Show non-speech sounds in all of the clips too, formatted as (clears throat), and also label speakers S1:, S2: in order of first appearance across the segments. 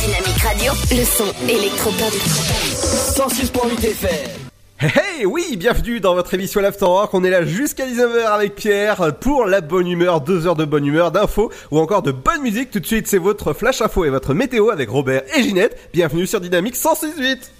S1: Dynamique Radio. Le son électropop.
S2: 106.8 FM.
S3: Hey, hey, oui, bienvenue dans votre émission L'After Rock. On est là jusqu'à 19h avec Pierre pour la bonne humeur, deux heures de bonne humeur, d'infos ou encore de bonne musique. Tout de suite, c'est votre flash info et votre météo avec Robert et Ginette. Bienvenue sur Dynamique 168.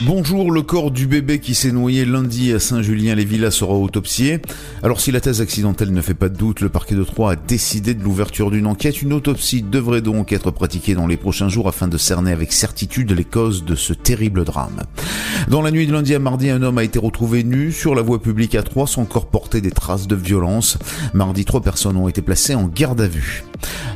S4: Bonjour, le corps du bébé qui s'est noyé lundi à Saint-Julien-les-Villas sera autopsié. Alors si la thèse accidentelle ne fait pas de doute, le parquet de Troyes a décidé de l'ouverture d'une enquête. Une autopsie devrait donc être pratiquée dans les prochains jours afin de cerner avec certitude les causes de ce terrible drame. Dans la nuit de lundi à mardi, un homme a été retrouvé nu sur la voie publique à Troyes, son corps portait des traces de violence. Mardi, trois personnes ont été placées en garde à vue.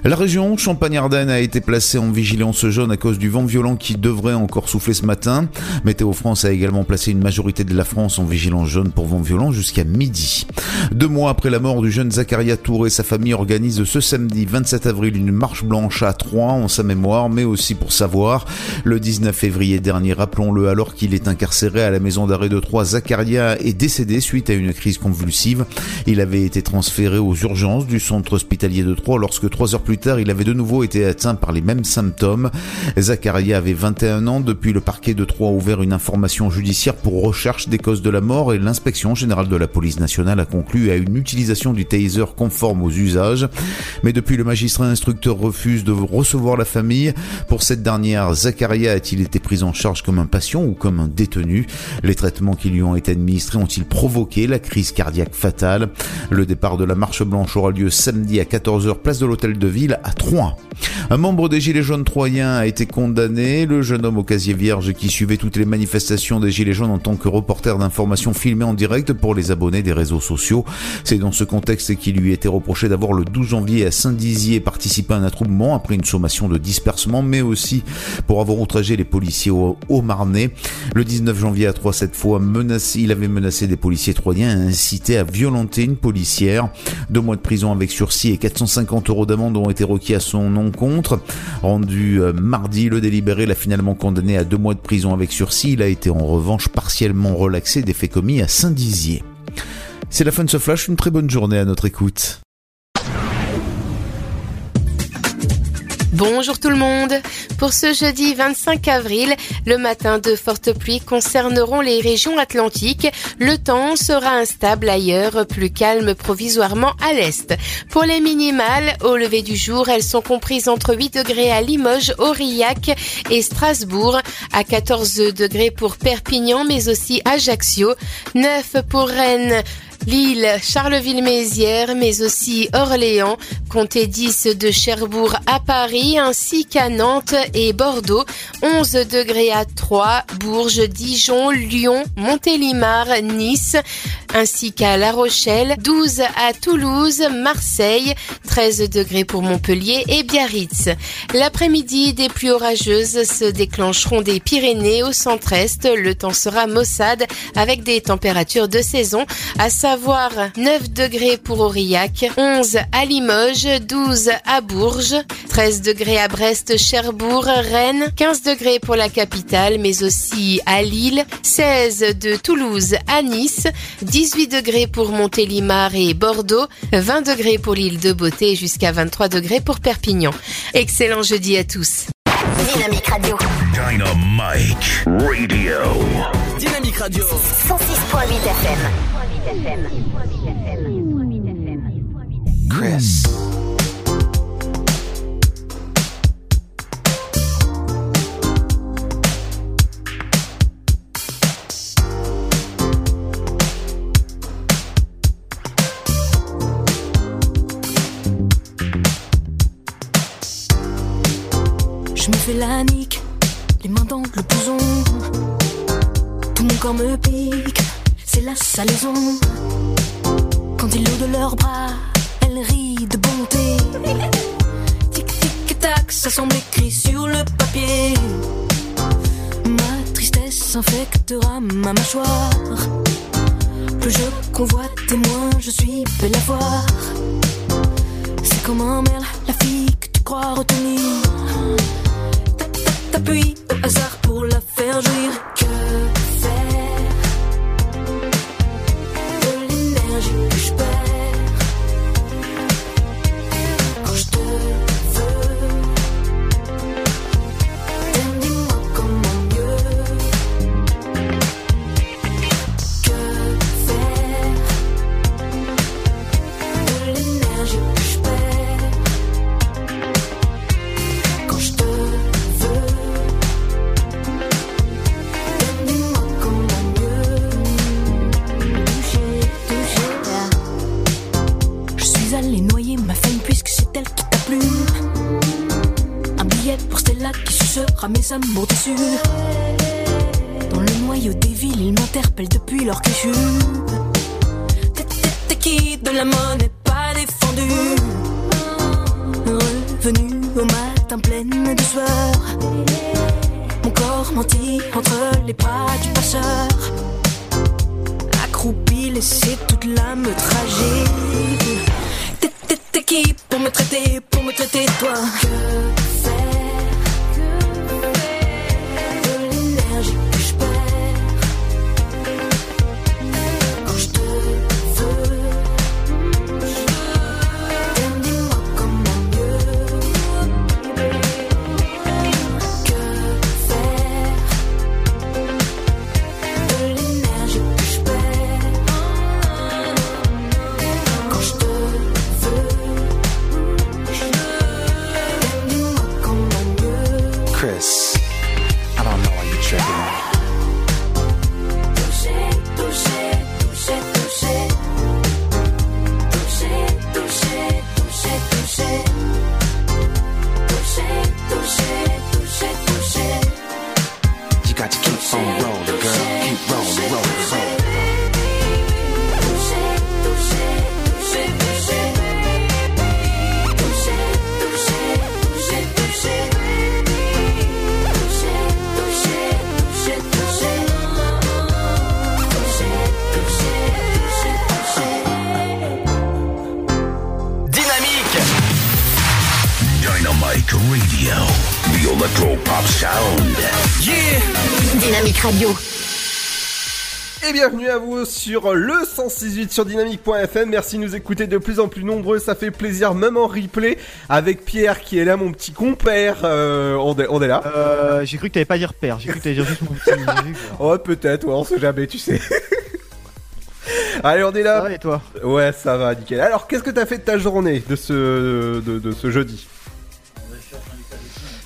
S4: La région Champagne-Ardenne a été placée en vigilance jaune à cause du vent violent qui devrait encore souffler ce matin. Météo France a également placé une majorité de la France en vigilance jaune pour vent violent jusqu'à midi. Deux mois après la mort du jeune Zacharia Touré, sa famille organise ce samedi 27 avril une marche blanche à Troyes en sa mémoire, mais aussi pour savoir. Le 19 février dernier, rappelons-le, alors qu'il est incarcéré à la maison d'arrêt de Troyes, Zacharia est décédé suite à une crise convulsive. Il avait été transféré aux urgences du centre hospitalier de Troyes lorsque trois heures plus tard, il avait de nouveau été atteint par les mêmes symptômes. Zacharia avait 21 ans. Depuis, le parquet de Troyes a une information judiciaire pour recherche des causes de la mort et l'inspection générale de la police nationale a conclu à une utilisation du taser conforme aux usages. Mais depuis, le magistrat instructeur refuse de recevoir la famille. Pour cette dernière, Zacharia a-t-il été pris en charge comme un patient ou comme un détenu? Les traitements qui lui ont été administrés ont-ils provoqué la crise cardiaque fatale? Le départ de la marche blanche aura lieu samedi à 14h place de l'hôtel de ville à Troyes. Un membre des Gilets jaunes troyens a été condamné. Le jeune homme au casier vierge qui suivait toutes les manifestations des Gilets jaunes en tant que reporter d'information filmé en direct pour les abonnés des réseaux sociaux. C'est dans ce contexte qu'il lui était reproché d'avoir le 12 janvier à Saint-Dizier participé à un attroupement après une sommation de dispersement, mais aussi pour avoir outragé les policiers au, au Marnais. Le 19 janvier à Troyes, cette fois, menacé, il avait menacé des policiers troyens et incité à violenter une policière. Deux mois de prison avec sursis et 450 euros d'amende ont été requis à son encontre. Rendu euh, mardi, le délibéré l'a finalement condamné à deux mois de prison avec sursis. Il a été en revanche partiellement relaxé des faits commis à Saint-Dizier. C'est la fin de ce flash, une très bonne journée à notre écoute.
S5: Bonjour tout le monde. Pour ce jeudi 25 avril, le matin de fortes pluies concerneront les régions atlantiques. Le temps sera instable ailleurs, plus calme provisoirement à l'est. Pour les minimales, au lever du jour, elles sont comprises entre 8 degrés à Limoges, Aurillac et Strasbourg, à 14 degrés pour Perpignan, mais aussi Ajaccio, 9 pour Rennes, Lille, Charleville-Mézières, mais aussi Orléans, comptez 10 de Cherbourg à Paris, ainsi qu'à Nantes et Bordeaux, 11 degrés à Troyes, Bourges, Dijon, Lyon, Montélimar, Nice, ainsi qu'à La Rochelle, 12 à Toulouse, Marseille, 13 degrés pour Montpellier et Biarritz. L'après-midi, des pluies orageuses se déclencheront des Pyrénées au centre-est. Le temps sera maussade avec des températures de saison, à savoir 9 degrés pour Aurillac, 11 à Limoges, 12 à Bourges, 13 degrés à Brest, Cherbourg, Rennes, 15 degrés pour la capitale, mais aussi à Lille, 16 de Toulouse à Nice, 18 degrés pour Montélimar et Bordeaux, 20 degrés pour l'île de Beauté jusqu'à 23 degrés pour Perpignan. Excellent jeudi à tous.
S1: Dynamique Radio.
S6: Dynamite Radio.
S2: Dynamique Radio.
S1: 106.8 FM.
S7: Chris.
S8: Je me fais la nique, les mains dans le blouson. Tout mon corps me pique, c'est la salaison. Quand ils l'eau de leurs bras, elle rit de bonté.
S9: Tic tic tac, ça semble écrit sur le papier. Ma tristesse infectera ma mâchoire. Plus je convoite et moins je suis belle à voir. C'est comme un merle, la fille que tu crois retenir. T'appuies au hasard pour la faire jouir. Que de l'énergie Stella qui sucera mes amours déçus. Dans le noyau des villes, ils m'interpellent depuis leur que. T'es- qui de la monnaie pas défendue? Revenu au matin pleine de sueur. Mon corps menti entre les bras du passeur. Accroupi, laissé toute l'âme tragique. T'es qui pour me traiter, pour me traiter toi?
S10: Radio.
S3: Et bienvenue à vous sur le 168 sur dynamique.fm. Merci de nous écouter de plus en plus nombreux, ça fait plaisir, même en replay, avec Pierre qui est là, mon petit compère. Euh, on, est, on est là.
S11: Euh, j'ai cru que t'allais pas dire père, j'ai cru que t'allais dire juste mon petit.
S3: Oh, peut-être, ouais, on sait jamais, tu sais. (laughs) Allez, on est
S11: Ça
S3: là.
S11: va et toi?
S3: Ouais, ça va, nickel. Alors, qu'est-ce que t'as fait de ta journée de ce, de, de ce jeudi?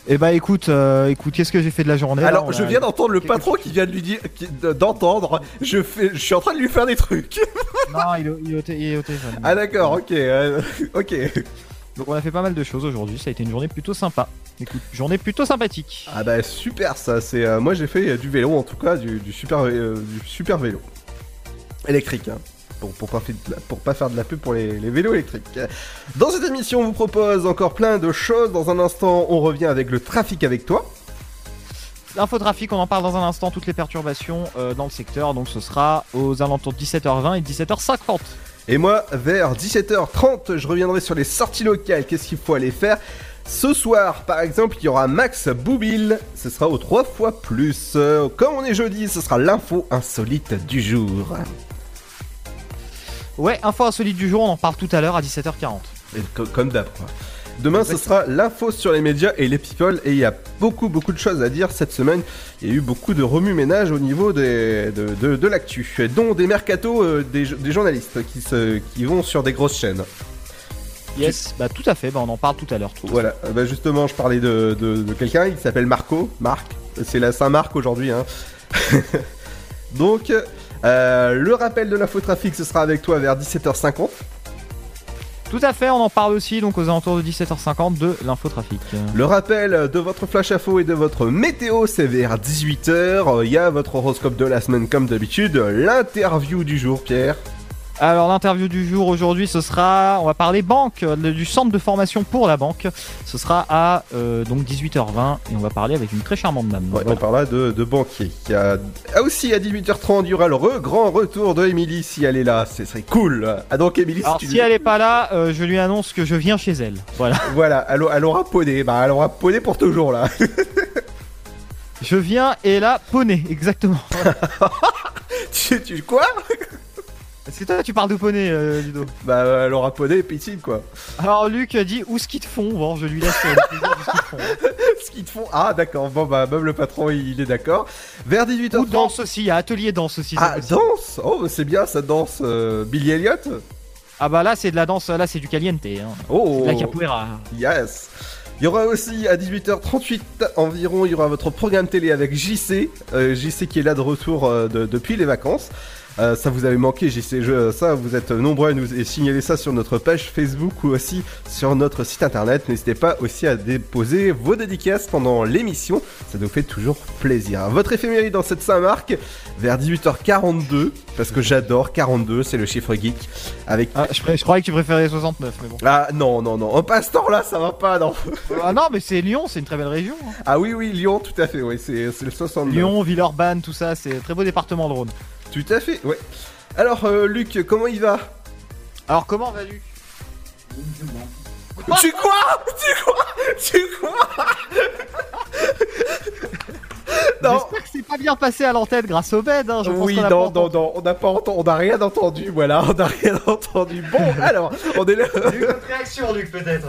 S11: Eh bah écoute, euh, écoute, qu'est-ce que j'ai fait de la journée
S3: Alors, je
S11: a-
S3: viens d'entendre le patron qui vient de lui dire, d'entendre. Je fais, je suis en train de lui faire des trucs. (laughs)
S11: Non, il est, il est au téléphone.
S3: Ah d'accord, ok, euh, ok.
S11: Donc on a fait pas mal de choses aujourd'hui, ça a été une journée plutôt sympa. Écoute, journée plutôt sympathique.
S3: Ah bah super ça, c'est euh, moi j'ai fait euh, du vélo en tout cas, du, du super euh, du super vélo électrique. Hein. Pour, pour, pas faire de la, pour pas faire de la pub pour les, les vélos électriques. Dans cette émission, on vous propose encore plein de choses. Dans un instant, on revient avec le trafic avec toi.
S11: L'infotrafic, on en parle dans un instant, toutes les perturbations euh, dans le secteur, donc ce sera aux alentours de 17h20 et 17h50.
S3: Et moi, vers 17h30, je reviendrai sur les sorties locales. Qu'est-ce qu'il faut aller faire? Ce soir, par exemple, il y aura Max Boubil. Ce sera aux 3 fois plus. Euh, Comme on est jeudi, ce sera l'info insolite du jour.
S11: Ouais, info insolite du jour, on en parle tout à l'heure à 17h40.
S3: Et co- comme d'hab, quoi. Demain, ce sera l'info sur les médias et les people. Et il y a beaucoup, beaucoup de choses à dire cette semaine. Il y a eu beaucoup de remue-ménage au niveau des, de, de, de l'actu, dont des mercatos euh, des, des journalistes qui, se, qui vont sur des grosses chaînes.
S11: Yes, bah tout à fait, bah on en parle tout à l'heure.
S3: Voilà, bah justement, je parlais de, de, de quelqu'un, il s'appelle Marco. Marc, c'est la Saint-Marc aujourd'hui. Hein. (laughs) Donc, euh, le rappel de l'infotrafic, ce sera avec toi vers 17h50.
S11: Tout à fait, on en parle aussi donc aux alentours de 17h50 de l'infotrafic.
S3: Le rappel de votre flash info et de votre météo, c'est vers 18h. Il y a votre horoscope de la semaine comme d'habitude. L'interview du jour, Pierre.
S11: Alors l'interview du jour aujourd'hui, ce sera, on va parler banque, du centre de formation pour la banque. Ce sera à euh, donc 18h20 et on va parler avec une très charmante dame.
S3: Ouais,
S11: Voilà.
S3: On parlera de, de banquier. Y a... Ah, aussi à 18h30, il y aura le re- grand retour de Émilie si elle est là. Ce serait cool. Ah donc Émilie, si,
S11: si elle est pas là, euh, je lui annonce que je viens chez elle. Voilà. (laughs)
S3: Voilà, elle, elle aura poney. Bah, elle aura poney pour toujours là.
S11: Je viens et là, poney, exactement. (laughs)
S3: tu, tu quoi?
S11: Que toi tu parles de poney, euh, Ludo
S3: Bah, elle aura poney et piscine quoi.
S11: Alors Luc a dit où ski de fond. Bon, je lui laisse euh, le plaisir du ski de fond. (laughs)
S3: Ce qu'ils te font. Ah, d'accord. Bon, bah, même le patron, il, est d'accord. Vers 18h30.
S11: Ou danse aussi, il y a atelier danse aussi. c'est
S3: Ah,
S11: possible.
S3: danse? Oh, c'est bien, ça danse. euh, Billy Elliot
S11: Ah bah là c'est de la danse, là c'est du caliente. Hein.
S3: Oh
S11: De la capoeira.
S3: Yes il y aura aussi à 18h38 environ, il y aura votre programme télé avec JC, euh, JC qui est là de retour euh, de- depuis les vacances. Euh, ça vous avait manqué ça vous êtes nombreux à nous signaler ça sur notre page Facebook ou aussi sur notre site internet. N'hésitez pas aussi à déposer vos dédicaces pendant l'émission, ça nous fait toujours plaisir. Votre éphéméride dans cette Saint-Marc vers 18h42, parce que j'adore 42, c'est le chiffre geek. Avec
S11: Ah, je, croyais que tu préférais 69, mais bon.
S3: ah non non non, en passe-temps là ça va pas non.
S11: ah non, mais c'est Lyon, c'est une très belle région. hein.
S3: Ah oui, oui, Lyon, tout à fait, oui, c'est le 69.
S11: Lyon, Villeurbanne, tout ça, c'est un très beau département de Rhône.
S3: Tout à fait, ouais. Alors, euh, Luc, comment il va?
S11: Alors comment va Luc (laughs)
S3: Tu quoi? Tu quoi? Tu quoi? (laughs) Non
S11: J'espère que c'est pas bien passé à l'antenne grâce au bed. Hein, je
S3: Oui, non, non, non, on n'a pas entendu, on n'a rien entendu, voilà, on n'a rien (laughs) entendu. Bon, alors, on est là.
S11: réaction, Luc, peut-être.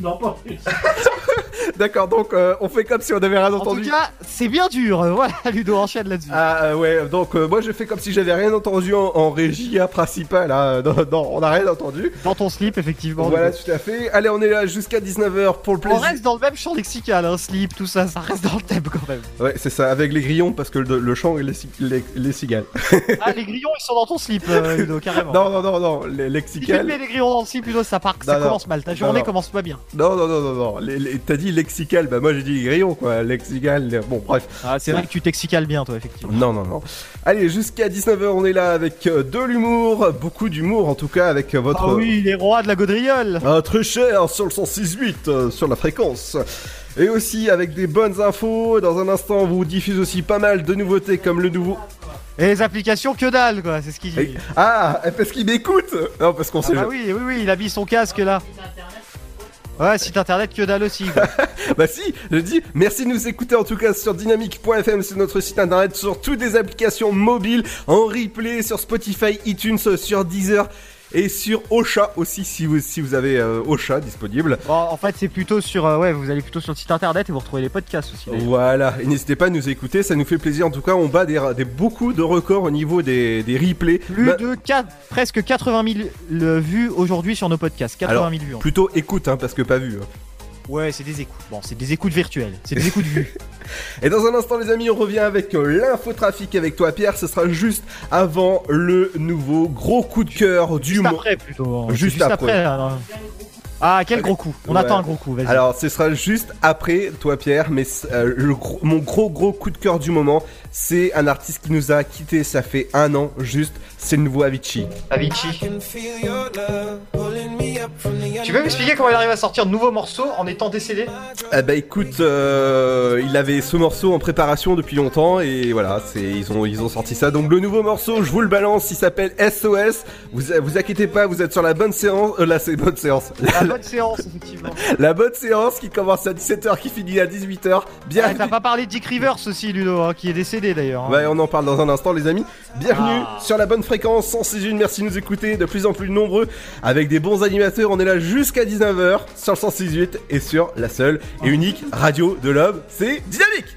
S11: Non, pas plus. (laughs)
S3: D'accord, donc euh, on fait comme si on n'avait rien
S11: En
S3: entendu.
S11: tout cas, c'est bien dur. euh, Voilà, (laughs) Ludo enchaîne là-dessus.
S3: Ah euh, ouais, donc euh, moi je fais comme si j'avais rien entendu en, en régie hein, principale. Hein. Non, non, on n'a rien entendu.
S11: Dans ton slip, effectivement.
S3: Voilà, tout à fait. Allez, on est là jusqu'à 19h pour le
S11: On
S3: plaisir.
S11: reste dans le même champ lexical, hein, slip, tout ça, ça reste dans le thème quand même.
S3: Ouais, c'est ça, avec les grillons parce que le, le chant et les, ci- les, les cigales.
S11: Ah, les grillons, ils sont dans ton slip, euh, Ludo, carrément. (laughs)
S3: Non, non, non, non, les
S11: Si tu
S3: lexicales.
S11: mets les grillons dans le slip, Ludo, ça part, ça
S3: Non,
S11: commence mal. Ta journée
S3: non.
S11: commence pas bien.
S3: Non, non, non, non, non. Les- les- T'as dit lexical, bah moi j'ai dit grillon quoi. Lexical, bon, bref.
S11: Ah, c'est vrai que tu t'exicales bien, toi, effectivement.
S3: Non, non, non. Allez, jusqu'à 19h, on est là avec euh, de l'humour, beaucoup d'humour en tout cas, avec euh, votre.
S11: Ah oui, les rois de la gaudriole.
S3: Ah, très cher sur le 106.8, euh, sur la fréquence. Et aussi avec des bonnes infos. Dans un instant, on vous diffuse aussi pas mal de nouveautés comme le nouveau.
S11: Et les applications, que dalle, quoi, c'est ce qu'il dit.
S3: Ah, parce qu'il m'écoute Non, parce qu'on
S11: Ah
S3: sait.
S11: bah oui, oui, oui, il a mis son casque là. Ouais, site internet, que dalle aussi. (laughs)
S3: Bah si, je dis merci de nous écouter en tout cas sur dynamique.fm, c'est notre site internet, sur toutes les applications mobiles, en replay, sur Spotify, iTunes, sur Deezer et sur Ocha aussi si vous, si vous avez euh, Ocha disponible.
S11: En fait, c'est plutôt sur. euh, ouais, vous allez plutôt sur le site internet et vous retrouvez les podcasts aussi.
S3: Voilà, et n'hésitez pas à nous écouter, ça nous fait plaisir. En tout cas, on bat des, des- beaucoup de records au niveau des, des replays.
S11: Plus
S3: Bah,
S11: de 4, presque 80 000 le- vues aujourd'hui sur nos podcasts. 80
S3: Alors,
S11: 000 vues.
S3: Plutôt écoute, hein, parce que pas vu. hein.
S11: Ouais, c'est des écoutes. Bon, c'est des écoutes virtuelles. C'est des écoutes vues. (laughs)
S3: Et dans un instant, les amis, on revient avec euh, l'infotrafic avec toi, Pierre. Ce sera juste avant le nouveau gros coup de cœur du
S11: Juste
S3: mois.
S11: après, plutôt. hein.
S3: Juste après.
S11: Ah, quel gros coup. On
S3: Ouais.
S11: attend un gros coup, vas-y.
S3: Alors, ce sera juste après toi, Pierre, mais euh, le gros- mon gros gros coup de cœur du moment, c'est un artiste qui nous a quitté. Ça fait un an, juste. C'est le nouveau Avicii.
S11: Avicii. Tu peux m'expliquer comment il arrive à sortir de nouveaux morceaux en étant décédé?
S3: Eh bah écoute, euh, il avait ce morceau en préparation depuis longtemps et voilà, c'est ils ont ils ont sorti ça. Donc le nouveau morceau, je vous le balance, il s'appelle SOS. Vous vous inquiétez pas, vous êtes sur la bonne séance. Euh, là c'est bonne séance.
S11: La bonne séance, effectivement. (laughs)
S3: La bonne séance qui commence à 17h, qui finit à 18h. Bien.
S11: Ah, T'as pas parlé de Dick Rivers aussi, Ludo, hein, qui est décédé d'ailleurs. hein.
S3: Ouais, on en parle dans un instant, les amis. Bienvenue
S11: Ah.
S3: sur la bonne fréquence 106.1. Merci de nous écouter, de plus en plus nombreux, avec des bons animateurs. On est là jusqu'à 19h sur le 106.8 et sur la seule et unique radio de l'homme, c'est Dynamique.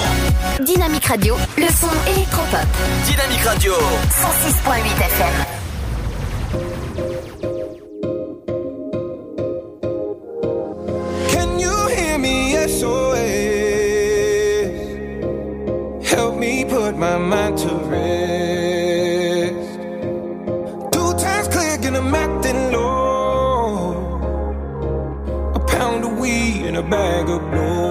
S10: Dynamique Radio, le son électropop.
S2: Dynamique Radio.
S10: 106.8 FM.
S12: Can you hear me? SOS. Help me put my mind to rest. Two times click and I'm acting low. A pound of weed and a bag of blow.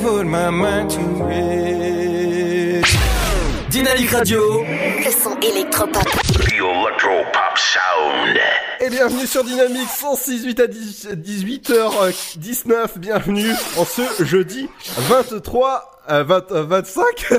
S12: Put my mind to rest.
S2: Dynamique Radio.
S10: Le son électropop.
S6: The Electro Pop Sound.
S3: Et bienvenue sur Dynamique 106.8 à 18h19. Bienvenue en ce jeudi 23 euh, 20, euh, 25 (laughs)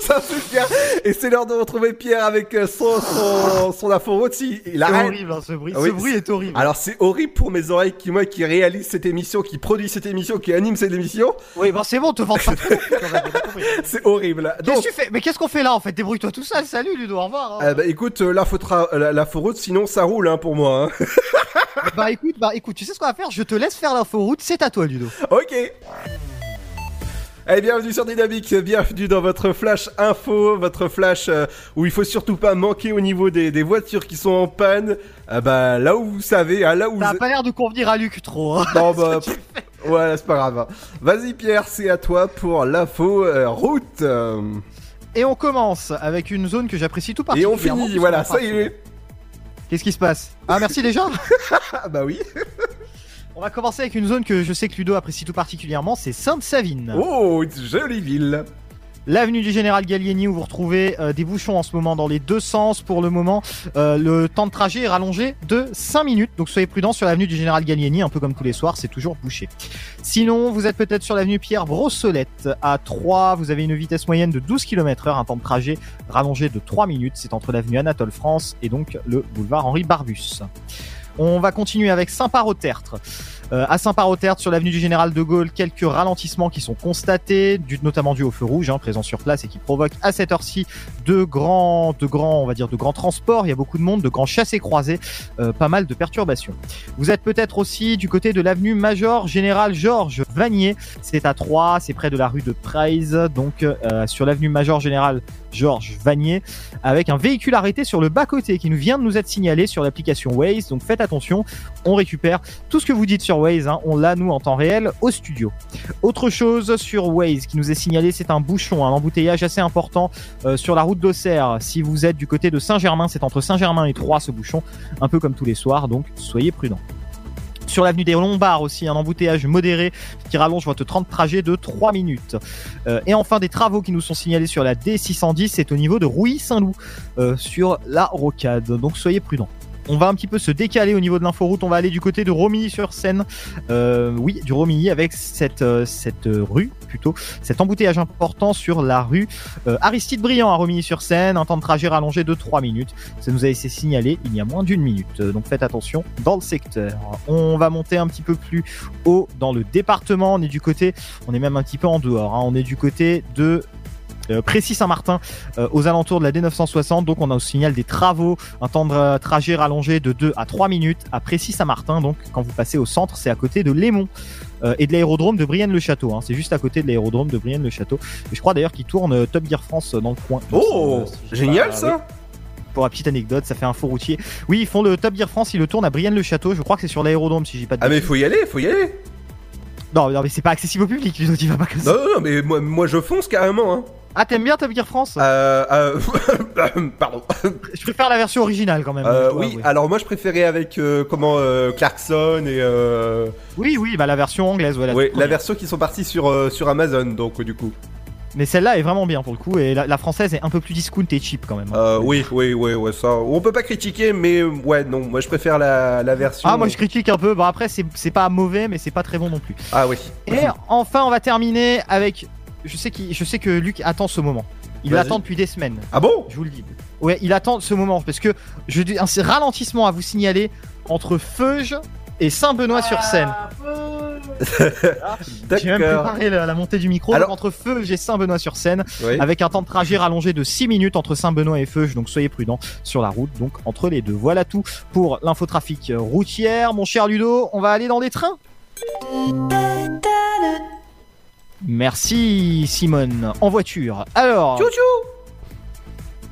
S3: Ça c'est bien Et c'est l'heure de retrouver Pierre avec euh, son, son, son info route. Si, il
S11: C'est horrible, hein, ce bruit.
S3: Oui,
S11: ce bruit est horrible.
S3: Alors c'est horrible pour mes oreilles qui moi qui réalise cette émission, qui produit cette émission, qui anime cette émission.
S11: Oui, bon, c'est bon, te vends pas. (laughs)
S3: C'est horrible.
S11: Qu'est-ce
S3: Donc,
S11: que tu fais? Mais qu'est-ce qu'on fait là en fait? Débrouille-toi tout seul. Salut Ludo, au revoir. hein.
S3: euh, bah, écoute, euh, l'info euh, l'info route, sinon ça roule hein, pour moi. hein. (laughs)
S11: Bah écoute, bah écoute, tu sais ce qu'on va faire? Je te laisse faire l'inforoute, c'est à toi Ludo.
S3: Ok. Allez, bienvenue sur Dynamique, bienvenue dans votre flash info, votre flash euh, où il faut surtout pas manquer au niveau des, des voitures qui sont en panne. Ah bah là où vous savez, hein, là où
S11: Ça a
S3: vous...
S11: pas l'air de convenir à Luc trop. hein.
S3: Non (laughs) bah, pff, ouais, c'est pas grave. hein. Vas-y Pierre, c'est à toi pour l'info euh, route. euh.
S11: Et on commence avec une zone que j'apprécie tout
S3: Et on
S11: particulièrement.
S3: finit, voilà, ça y est.
S11: Qu'est-ce qui se passe? Ah merci déjà (laughs)
S3: Ah bah oui.
S11: On va commencer avec une zone que je sais que Ludo apprécie tout particulièrement, c'est Sainte-Savine.
S3: Oh, jolie ville.
S11: L'avenue du Général Gallieni où vous retrouvez euh, des bouchons en ce moment dans les deux sens. Pour le moment, euh, le temps de trajet est rallongé de 5 minutes. Donc soyez prudents sur l'avenue du Général Gallieni, un peu comme tous les soirs, c'est toujours bouché. Sinon, vous êtes peut-être sur l'avenue Pierre Brossolette à 3. Vous avez une vitesse moyenne de 12 km heure, un temps de trajet rallongé de 3 minutes. C'est entre l'avenue Anatole France et donc le boulevard Henri Barbus. On va continuer avec Saint-Par-au-Tertre. Euh, à Saint-Par-au-Tertre, sur l'avenue du Général de Gaulle, quelques ralentissements qui sont constatés, notamment dû au feu rouge, hein, présent sur place et qui provoquent à cette heure-ci de grands, de grands, on va dire, de grands transports. Il y a beaucoup de monde, de grands chassés croisés, euh, pas mal de perturbations. Vous êtes peut-être aussi du côté de l'avenue Major Général Georges Vanier. C'est à 3, c'est près de la rue de Praise, donc euh, sur l'avenue Major Général Georges Vanier, avec un véhicule arrêté sur le bas-côté qui nous vient de nous être signalé sur l'application Waze. Donc faites attention, on récupère tout ce que vous dites sur Waze, hein, on l'a nous en temps réel au studio. Autre chose sur Waze qui nous est signalé, c'est un bouchon, un embouteillage assez important euh, sur la route d'Auxerre. Si vous êtes du côté de Saint-Germain, c'est entre Saint-Germain et Troyes ce bouchon, un peu comme tous les soirs, donc soyez prudents. Sur l'avenue des Lombards aussi, un embouteillage modéré qui rallonge votre 30 trajet de 3 minutes. Euh, et enfin, des travaux qui nous sont signalés sur la D610, c'est au niveau de Rouy-Saint-Loup, euh, sur la rocade. Donc soyez prudents. On va un petit peu se décaler au niveau de l'inforoute. On va aller du côté de Romilly-sur-Seine. Euh, oui, du Romilly avec cette, euh, cette rue plutôt, cet embouteillage important sur la rue euh, Aristide Briand à Romilly-sur-Seine. Un temps de trajet rallongé de 3 minutes. Ça nous a été signalé il y a moins d'une minute. Donc faites attention dans le secteur. On va monter un petit peu plus haut dans le département. On est du côté, on est même un petit peu en dehors. hein. On est du côté de euh, Précis Saint-Martin euh, aux alentours de la D960 donc on a au signal des travaux un temps de trajet rallongé de 2 à 3 minutes à Précis Saint-Martin donc quand vous passez au centre c'est à côté de Lémont euh, et de l'aérodrome de Brienne-le-Château hein. c'est juste à côté de l'aérodrome de Brienne-le-Château et je crois d'ailleurs qu'ils tournent euh, Top Gear France dans le coin
S3: Oh,
S11: si
S3: génial,
S11: pas-
S3: ça.
S11: oui. pour la petite anecdote ça fait un faux routier oui ils font le Top Gear France ils le tournent à Brienne-le-Château je crois que c'est sur l'aérodrome si j'ai pas de
S3: Ah mais faut y aller, faut y aller.
S11: non, non mais c'est pas accessible au public (laughs) tu vas pas comme ça
S3: non, non, mais moi, moi je fonce carrément. Hein.
S11: Ah t'aimes bien Top Gear France?
S3: Euh, euh, (laughs) pardon.
S11: je préfère la version originale quand même
S3: Euh, oui, alors moi je préférais avec euh, comment euh, Clarkson et euh,
S11: Oui, oui, bah la version anglaise, voilà.
S3: ouais,
S11: toute
S3: la version qui sont partis sur sur Amazon donc du coup.
S11: Mais celle-là est vraiment bien pour le coup, et la, la française est un peu plus discount et cheap quand même. hein.
S3: Euh, oui, oui, oui, ouais, ça. On peut pas critiquer, mais ouais, non, moi je préfère la, la version.
S11: Ah, moi je critique un peu. Bon, après, c'est pas mauvais, mais c'est pas très bon non plus.
S3: Ah oui.
S11: Et enfin, on va terminer avec. Je sais, qu'il- je sais que Luc attend ce moment. Il l'attend depuis des semaines.
S3: Ah bon?
S11: Je vous le dis. Ouais, il attend ce moment parce que je dis un ralentissement à vous signaler entre Feuge et Saint-Benoît-sur-Seine. (laughs) J'ai même préparé la, la montée du micro.
S3: Alors-
S11: Donc, entre Feuge et Saint-Benoît-sur-Seine,
S3: Oui.
S11: avec un temps de trajet rallongé de 6 minutes entre Saint-Benoît et Feuge. Donc soyez prudents sur la route, donc entre les deux. Voilà tout pour l'infotrafic routière. Mon cher Ludo, on va aller dans les trains? Merci Simone. En voiture. Alors.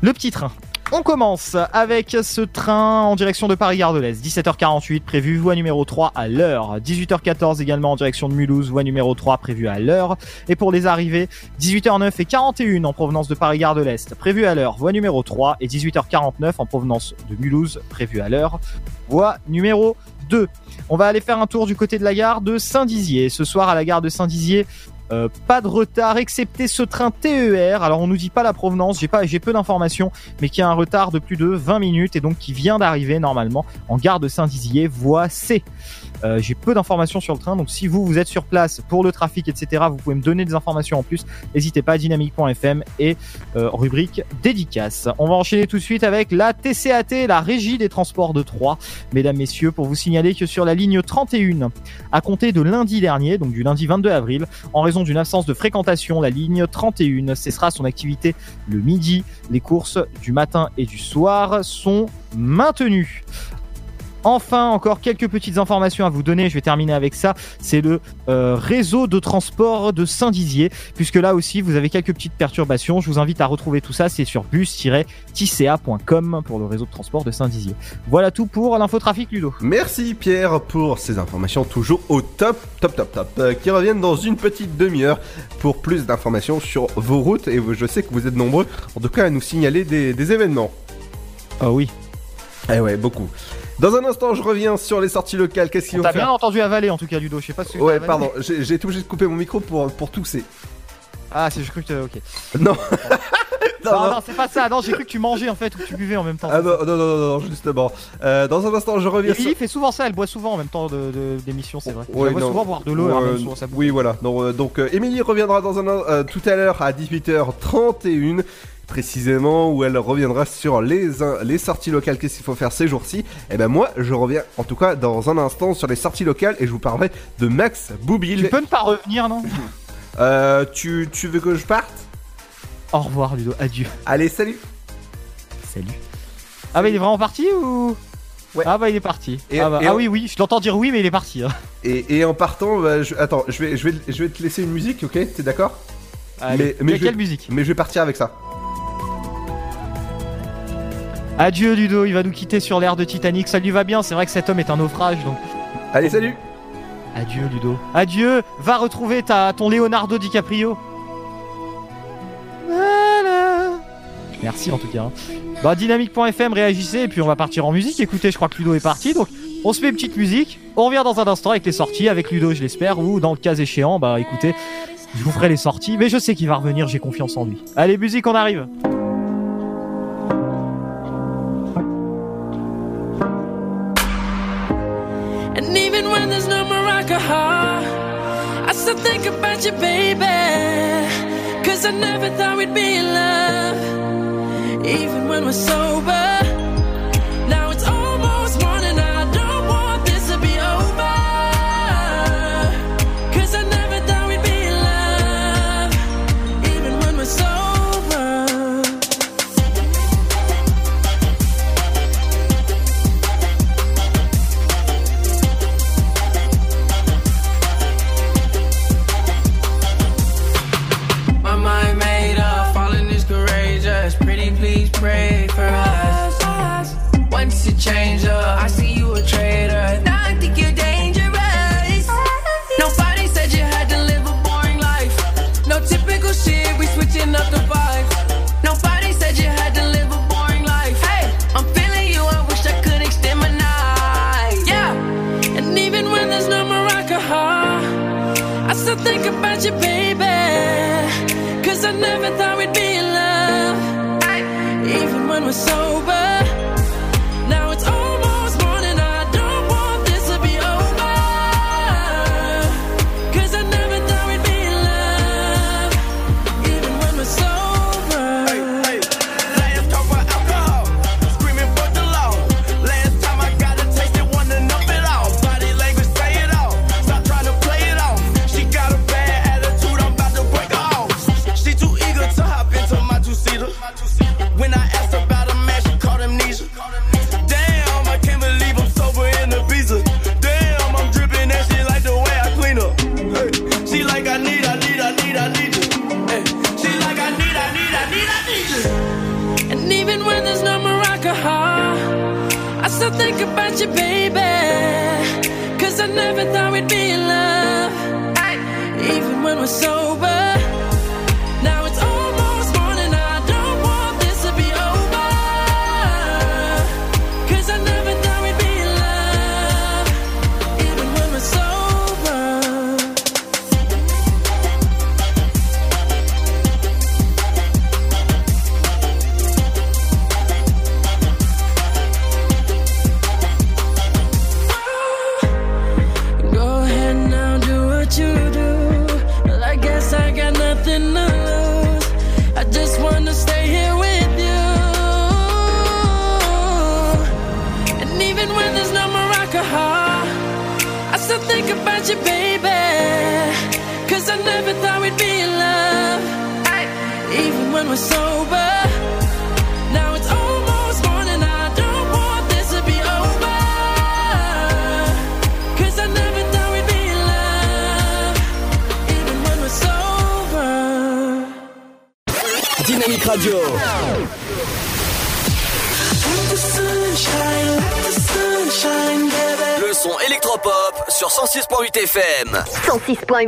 S11: Le petit train. On commence avec ce train en direction de Paris-Gare de l'Est. 17h48 prévu, voie numéro 3 à l'heure. 18h14 également en direction de Mulhouse, voie numéro 3 prévue à l'heure. Et pour les arrivées, 18h09 et 41 en provenance de Paris-Gare de l'Est, prévu à l'heure, voie numéro 3. Et 18h49 en provenance de Mulhouse, prévu à l'heure, voie numéro 2. On va aller faire un tour du côté de la gare de Saint-Dizier. Ce soir à la gare de Saint-Dizier, euh, pas de retard excepté ce train TER. Alors on nous dit pas la provenance, j'ai pas j'ai peu d'informations, mais qui a un retard de plus de 20 minutes et donc qui vient d'arriver normalement en gare de Saint-Dizier, voie C. Euh, j'ai peu d'informations sur le train, donc si vous vous êtes sur place pour le trafic, etc., vous pouvez me donner des informations en plus. N'hésitez pas, dynamique.fm et euh, rubrique dédicace. On va enchaîner tout de suite avec la TCAT, la Régie des Transports de Troyes, mesdames, messieurs, pour vous signaler que sur la ligne 31, à compter de lundi dernier, donc du lundi 22 avril, en raison d'une absence de fréquentation, la ligne 31 cessera son activité le midi. Les courses du matin et du soir sont maintenues. Enfin, encore quelques petites informations à vous donner. Je vais terminer avec ça. C'est le euh, réseau de transport de Saint-Dizier, puisque là aussi vous avez quelques petites perturbations. Je vous invite à retrouver tout ça. C'est sur bus-ticea.com pour le réseau de transport de Saint-Dizier. Voilà tout pour l'infotrafic Ludo.
S3: Merci Pierre pour ces informations toujours au top, top, top, top, euh, qui reviennent dans une petite demi-heure pour plus d'informations sur vos routes et je sais que vous êtes nombreux en tout cas à nous signaler des, des événements.
S11: Ah oui.
S3: Eh ouais, beaucoup. Dans un instant, je reviens sur les sorties locales. Qu'est-ce qu'ils
S11: On
S3: vont
S11: t'a
S3: faire
S11: bien entendu avaler en tout cas Ludo. Je sais pas si
S3: Ouais, pardon, j'ai été obligé de couper mon micro pour, pour tousser.
S11: Ah, c'est, je cru que ok. (laughs) (laughs)
S3: Non.
S11: Non, non, c'est pas ça. Non, j'ai cru que tu mangeais en fait ou que tu buvais en même temps.
S3: Ah non, non, non, non, non, justement. Euh, dans un instant, je reviens
S11: Émilie fait souvent ça, elle boit souvent en même temps de, de- c'est vrai.
S3: Ouais,
S11: vois
S3: non.
S11: souvent boire de l'eau ça bouffe.
S3: Oui, voilà. Euh, donc, euh, Émilie reviendra dans un euh, tout à l'heure à 18h31 précisément où elle reviendra sur les, sorties locales, qu'est-ce qu'il faut faire ces jours-ci? Et ben moi, je reviens en tout cas dans un instant sur les sorties locales et je vous parlerai de Max Boublil.
S11: Tu peux ne pas revenir, non?
S3: Euh, tu, tu veux que je parte?
S11: Au revoir, Ludo. Adieu.
S3: Allez, salut.
S11: Salut. Ah, bah il est vraiment parti ou? Ah, bah il est parti.
S3: Et-
S11: ah, bah-
S3: et
S11: ah oui, oui, je l'entends dire oui, mais il est parti. hein.
S3: Et, et en partant, bah, je- attends, je vais, je, vais, je vais te laisser une musique, ok? T'es d'accord?
S11: Allez,
S3: mais,
S11: quelle
S3: vais-
S11: musique?
S3: Mais je vais partir avec ça.
S11: Adieu, Ludo. Il va nous quitter sur l'air de Titanic. Ça lui va bien. C'est vrai que cet homme est un naufrage, donc.
S3: Allez, salut.
S11: Adieu, Ludo. Adieu. Va retrouver ta, ton Leonardo DiCaprio. Voilà. Merci en tout cas. hein. Bah, dynamique.fm, réagissez et puis on va partir en musique. Écoutez, je crois que Ludo est parti, donc on se met une petite musique. On revient dans un instant avec les sorties, avec Ludo, je l'espère, ou dans le cas échéant, bah écoutez, je vous ferai les sorties, mais je sais qu'il va revenir, j'ai confiance en lui. Allez, musique, on arrive.
S13: I still think about you, baby. Cause I never thought we'd be in love, even when we're sober. Change up, I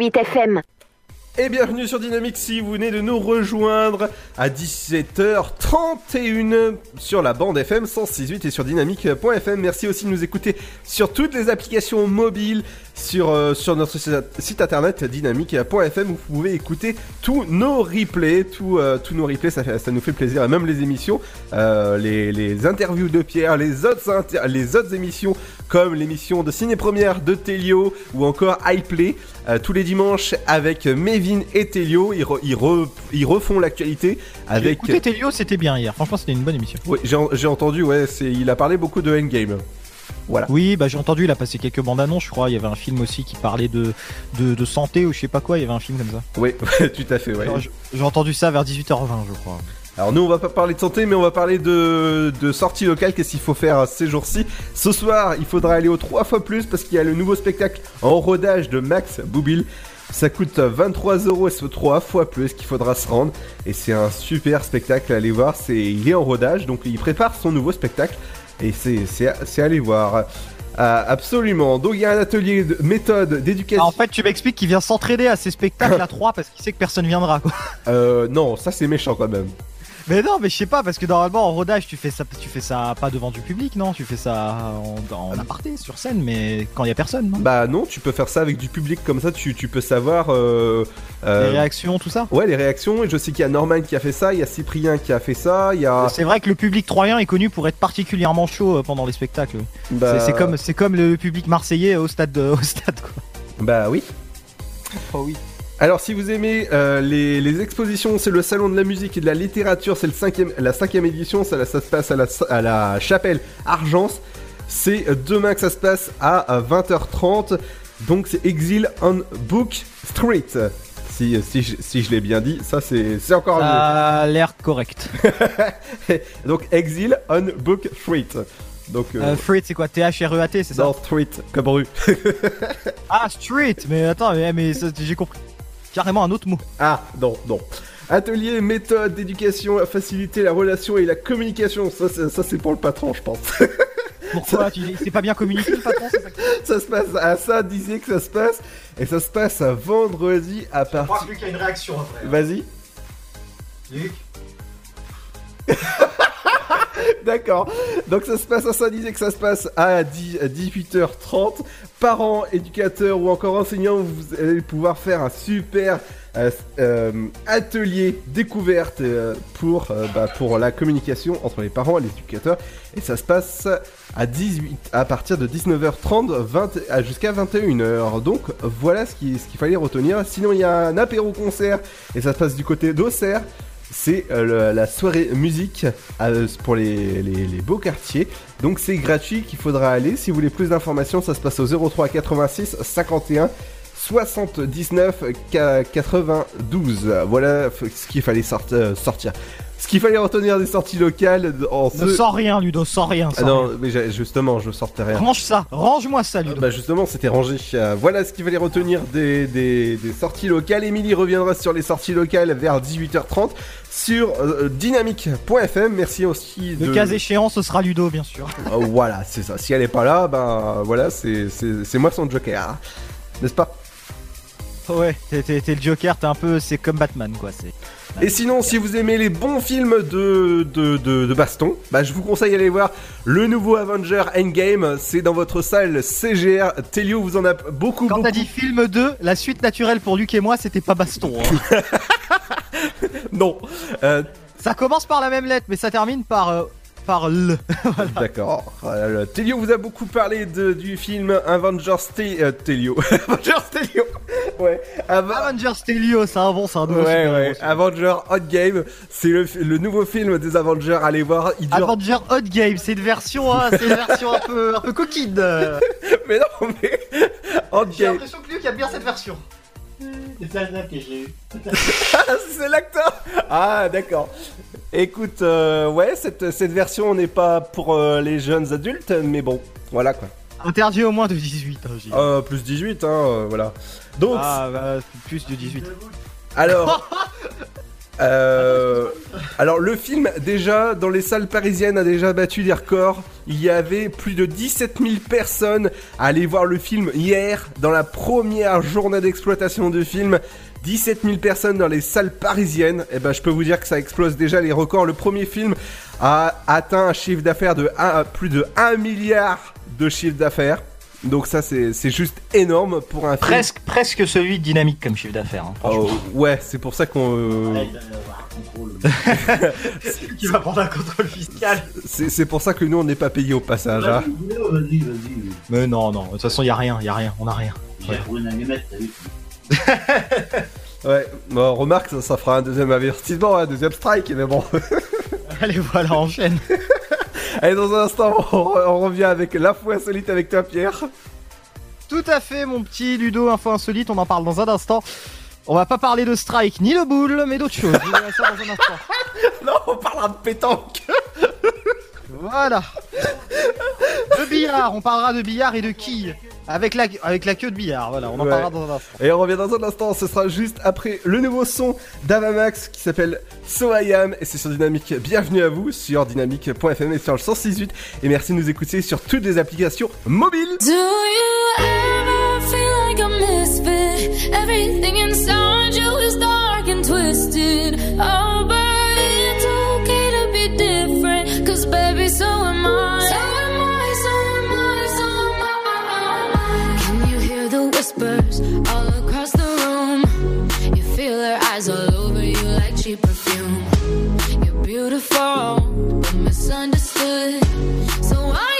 S14: FM.
S3: Et bienvenue sur Dynamique si vous venez de nous rejoindre à 17h31 sur la bande FM 106.8 et sur dynamique.fm. Merci aussi de nous écouter sur toutes les applications mobiles, sur, euh, sur notre site- internet dynamique.fm vous pouvez écouter tous nos replays, tous, euh, nos replays, ça, ça nous fait plaisir, et même les émissions, euh, les, les interviews de Pierre, les autres, les autres émissions comme l'émission de Ciné Première de Telio ou encore iPlay tous les dimanches avec Mévin et Telio. Ils, ils, ils refont l'actualité avec.
S11: Écoutez, Telio, c'était bien hier. Franchement, c'était une bonne émission.
S3: Oui, j'ai en- j'ai entendu, ouais, c'est, il a parlé beaucoup de Endgame. Voilà.
S11: Oui, bah j'ai entendu, il a passé quelques bandes annonces, je crois. Il y avait un film aussi qui parlait de, de, de santé ou je sais pas quoi. Il y avait un film comme ça.
S3: Oui, (laughs) tout à fait, ouais.
S11: J'ai entendu ça vers 18h20, je crois.
S3: Alors nous on va pas parler de santé mais on va parler de, de sorties locales, qu'est-ce qu'il faut faire euh, ces jours-ci? Ce soir il faudra aller au 3 fois plus parce qu'il y a le nouveau spectacle en rodage de Max Boubil. Ça coûte 23 euros et c'est 3 fois plus qu'il faudra se rendre. Et c'est un super spectacle à aller voir. C'est, il est en rodage donc il prépare son nouveau spectacle. Et c'est, c'est, c'est à aller voir. Ah, absolument. Donc il y a un atelier de méthode d'éducation.
S11: Ah, en fait, tu m'expliques qu'il vient s'entraider à ces spectacles (laughs) à 3 parce qu'il sait que personne viendra, quoi.
S3: Euh, non, ça c'est méchant quand même.
S11: Mais non, mais je sais pas, parce que normalement en rodage, tu fais ça, tu fais ça pas devant du public, non? Tu fais ça en, en aparté, sur scène, mais quand il y a personne, non?
S3: Bah non, tu peux faire ça avec du public comme ça, tu, tu peux savoir... euh, euh,
S11: Les réactions, tout ça?
S3: Ouais, les réactions. Et je sais qu'il y a Norman qui a fait ça, il y a Cyprien qui a fait ça, il y a.
S11: C'est vrai que le public troyen est connu pour être particulièrement chaud euh, pendant les spectacles.
S3: Bah-
S11: C'est- comme, c'est comme le public marseillais au stade, de- au stade quoi.
S3: Bah oui.
S11: Oh oui.
S3: Alors, si vous aimez euh, les, les expositions, c'est le salon de la musique et de la littérature, c'est le cinquième, la cinquième édition, ça, ça se passe à la, à la chapelle Argence. C'est demain que ça se passe à 20h30. Donc, c'est Exile on Book Street. Si, si, je- si je l'ai bien dit, ça c'est encore mieux.
S11: Ça a l'air correct. (laughs)
S3: Donc, Exile on Book Street. Donc, euh,
S11: Euh, Street, c'est quoi? T-H-R-E-A-T, c'est ça?
S3: Dans Street, comme rue. (laughs)
S11: Ah, Street Mais attends, mais, j'ai compris. Carrément un autre mot.
S3: Ah, non, non. Atelier, méthode d'éducation à faciliter la relation et la communication. Ça, c'est- ça c'est pour le patron, je pense. (laughs)
S11: Pourquoi tu C'est pas bien communiqué, le patron ça que- (laughs)
S3: ça se passe à ça, disait que ça se passe. Et ça se passe à vendredi à
S11: Je crois
S3: partir.
S11: que Luc a une réaction après.
S3: Vas-y.
S11: Luc (laughs)
S3: D'accord. Donc ça se passe à disait que ça se passe à 10 à 18h30. Parents, éducateurs ou encore enseignants, vous allez pouvoir faire un super euh, euh, atelier découverte euh, pour, bah, pour la communication entre les parents et les éducateurs. Et ça se passe à 18, à partir de 19h30 20, à- jusqu'à 21h. Donc voilà ce qu'il ce qu'il fallait retenir. Sinon il y a un apéro concert et ça se passe du côté d'Auxerre. C'est euh, la soirée musique euh, pour les, les- les beaux quartiers. Donc c'est gratuit qu'il faudra aller. Si vous voulez plus d'informations, ça se passe au 03 86 51 79 K- 92. Voilà ce qu'il fallait euh, sortir. Ce qu'il fallait retenir des sorties locales en
S11: Ne
S3: ce...
S11: sors rien, Ludo, sors rien.
S3: Ah non,
S11: rien.
S3: mais justement, je sortais rien.
S11: Range ça, range-moi ça, Ludo.
S3: Bah justement, c'était rangé. Euh, voilà ce qu'il fallait retenir des, des- des sorties locales. Émilie reviendra sur les sorties locales vers 18h30 sur euh, dynamique.fm. Merci aussi de...
S11: Le cas échéant, ce sera Ludo, bien sûr.
S3: Euh, (laughs) voilà, c'est ça. Si elle est pas là, ben voilà, c'est moi son joker. hein. N'est-ce pas?
S11: Ouais, t'es le Joker, t'es un peu. C'est comme Batman, quoi. C'est.
S3: Et sinon, si vous aimez les bons films de, de, de, de baston, bah, je vous conseille d'aller voir le nouveau Avenger Endgame. C'est dans votre salle CGR. Telio vous en a beaucoup,
S11: Quand
S3: beaucoup.
S11: t'as dit film 2, la suite naturelle pour Luc et moi, c'était pas baston. hein. (laughs)
S3: Non. Euh,
S11: ça commence par la même lettre, mais ça termine par. euh, par L. (laughs)
S3: D'accord. Telio vous a beaucoup parlé de, du film Avengers Te- euh, Telio. (laughs) Avengers Telio. Ouais.
S11: Avengers Telio, c'est un bon, c'est un nouveau
S3: Ouais, ouais.
S11: ça.
S3: Avenger Hot Game. C'est le, le nouveau film des Avengers. Allez voir. Il dure.
S11: Avenger Hot Game, c'est une version, hein, c'est une version un peu, un peu coquine. (laughs)
S3: mais non, mais. Hot
S11: J'ai l'impression que Luc aime bien cette version. C'est que j'ai eu.
S3: Ah, (laughs) c'est l'acteur Ah, d'accord. Écoute, euh, ouais, cette, cette version n'est pas pour euh, les jeunes adultes, mais bon, voilà quoi.
S11: Interdit au moins de 18. hein, j'ai-
S3: Euh, plus 18, hein, euh, voilà. Donc,
S11: Ah, bah, plus de 18.
S3: alors. (laughs) euh, alors, le film, déjà, dans les salles parisiennes, a déjà battu des records. Il y avait plus de 17 000 personnes à aller voir le film hier, dans la première journée d'exploitation du film. 17 000 personnes dans les salles parisiennes. Et ben, je peux vous dire que ça explose déjà les records. Le premier film a atteint un chiffre d'affaires de plus de 1 milliard de chiffre d'affaires. Donc ça, c'est c'est juste énorme pour un film.
S11: Presque, presque celui de Dynamique comme chiffre d'affaires. hein,
S3: Oh, ouais, c'est pour ça qu'on. euh,
S11: Qui va (laughs) prendre un contrôle fiscal.
S3: C'est c'est pour ça que nous, on n'est pas payé au passage. hein.
S15: Vas-y, vas-y.
S11: Mais non, non, de toute façon, il y a rien, il y a rien, on a rien.
S15: J'ai trouvé une allumette, t'as vu (laughs)
S3: Ouais, bon, remarque, ça, ça fera un deuxième avertissement, un deuxième strike, mais bon. (laughs)
S11: Allez, voilà, enchaîne.
S3: Allez, dans un instant, on, on revient avec l'info insolite avec toi, Pierre.
S11: Tout à fait, mon petit Ludo, info insolite, on en parle dans un instant. On va pas parler de strike ni de boule, mais d'autre chose. Je vous dirai ça dans un instant. (laughs)
S3: non, on parlera de pétanque.
S11: Voilà. De billard, on parlera de billard et de quilles. Avec la, avec la queue de billard, voilà, on en
S3: Ouais.
S11: parlera dans un instant.
S3: Et on revient dans un instant, ce sera juste après le nouveau son d'Avamax qui s'appelle So I Am et c'est sur Dynamique. Bienvenue à vous sur dynamique.fm et sur le 106.8 et merci de nous écouter sur toutes les applications mobiles.
S8: Do you ever feel like a misfit? Everything inside you is dark and twisted. Oh, but it's okay to be different. Cause baby, so am I. all across the room? You feel her eyes all over you like cheap perfume. You're beautiful, but misunderstood. So why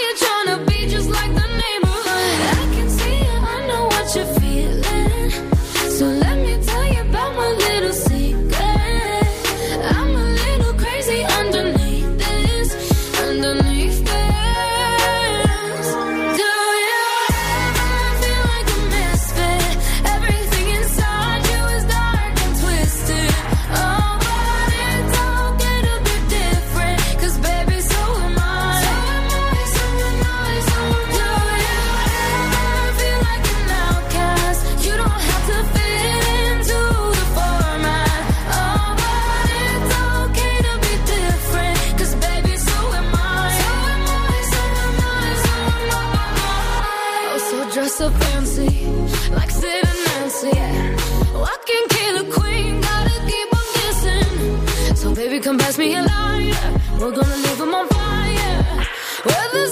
S8: baby, come pass me a lighter. We're gonna leave 'em on fire. We're the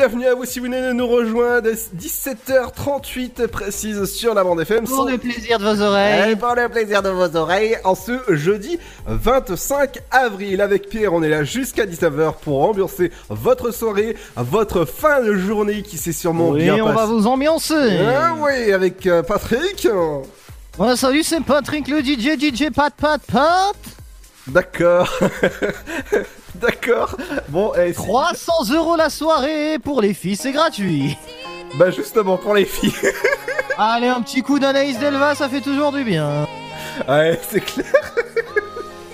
S3: bienvenue à vous si vous venez de nous rejoindre, 17h38 précise sur la bande FM.
S11: Pour le plaisir de vos oreilles.
S3: Et pour le plaisir de vos oreilles, en ce jeudi 25 avril. Avec Pierre, on est là jusqu'à 19h pour ambiancer votre soirée, votre fin de journée qui s'est sûrement
S11: Oui,
S3: bien
S11: on va
S3: passée.
S11: vous ambiancer.
S3: Ah oui, avec euh, Patrick.
S11: Ouais, salut, c'est Patrick le DJ, DJ Pat Pat Pat.
S3: D'accord. (laughs) (laughs) D'accord. Bon, et
S11: 300 euros la soirée pour les filles, c'est gratuit.
S3: Bah justement pour les filles. (laughs)
S11: Allez, un petit coup d'Anaïs Delva, ça fait toujours du bien.
S3: Ouais, c'est clair.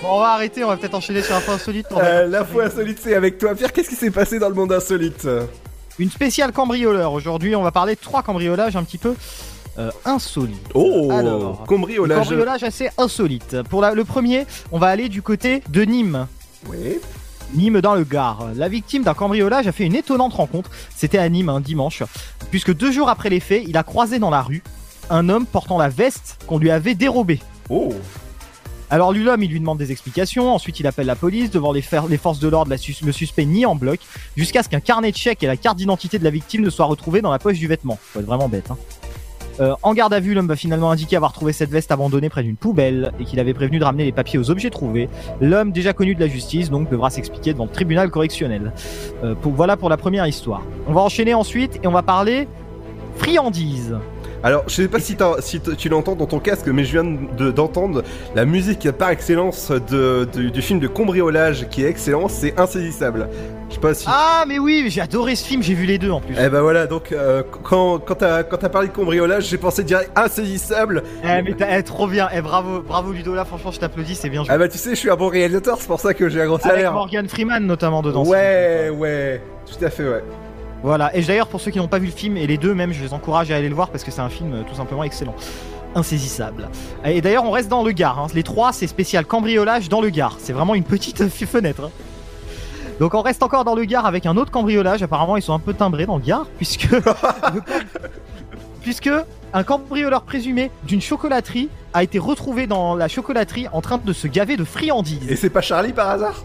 S11: Bon, on va arrêter, on va peut-être enchaîner sur info insolite. pour
S3: Euh, la fois insolite, c'est avec toi. Pierre, qu'est-ce qui s'est passé dans le monde insolite?
S11: Une spéciale cambrioleur. Aujourd'hui, on va parler de trois cambriolages un petit peu euh, insolites.
S3: Oh,
S11: Alors,
S3: cambriolage.
S11: Cambriolage assez insolite. Pour la- le premier, on va aller du côté de Nîmes.
S3: Oui.
S11: Nîmes dans le Gard. La victime d'un cambriolage a fait une étonnante rencontre. C'était à Nîmes un dimanche, puisque deux jours après les faits, il a croisé dans la rue un homme portant la veste qu'on lui avait dérobée.
S3: Oh.
S11: Alors lui l'homme, il lui demande des explications. Ensuite, il appelle la police devant les, forces de l'ordre. sus- Le suspect nie en bloc jusqu'à ce qu'un carnet de chèques et la carte d'identité de la victime ne soient retrouvés dans la poche du vêtement. Faut être vraiment bête. Hein. Euh, en garde à vue, l'homme va finalement indiquer avoir trouvé cette veste abandonnée près d'une poubelle et qu'il avait prévenu de ramener les papiers aux objets trouvés. L'homme, déjà connu de la justice, donc devra s'expliquer devant le tribunal correctionnel. Euh, voilà pour la première histoire. On va enchaîner ensuite et on va parler friandises.
S3: Alors, je sais pas si, tu l'entends dans ton casque, mais je viens de- d'entendre la musique par excellence de, de- du film de cambriolage qui est excellent, c'est insaisissable. Je sais pas si.
S11: Ah mais oui, j'ai adoré ce film, j'ai vu les deux en plus.
S3: Eh ben voilà, donc euh, quand, quand t'as parlé de cambriolage, j'ai pensé direct insaisissable.
S11: Eh mais t'as- eh, trop bien, eh, bravo, bravo Ludo là, franchement je t'applaudis, c'est bien joué.
S3: Ah bah tu sais, je suis un bon réalisateur, c'est pour ça que j'ai un grand
S11: Avec
S3: salaire.
S11: Morgan Freeman notamment dedans.
S3: Ouais, ouais, tout à fait, ouais.
S11: Voilà, et d'ailleurs pour ceux qui n'ont pas vu le film, et les deux même, je les encourage à aller le voir parce que c'est un film euh, tout simplement excellent. Insaisissable. Et d'ailleurs on reste dans le Gard, hein. les trois c'est spécial cambriolage dans le Gard, c'est vraiment une petite (laughs) fenêtre. hein. Donc on reste encore dans le Gard avec un autre cambriolage, apparemment ils sont un peu timbrés dans le Gard, puisque... (laughs) puisque un cambrioleur présumé d'une chocolaterie a été retrouvé dans la chocolaterie en train de se gaver de friandises.
S3: Et c'est pas Charlie par hasard?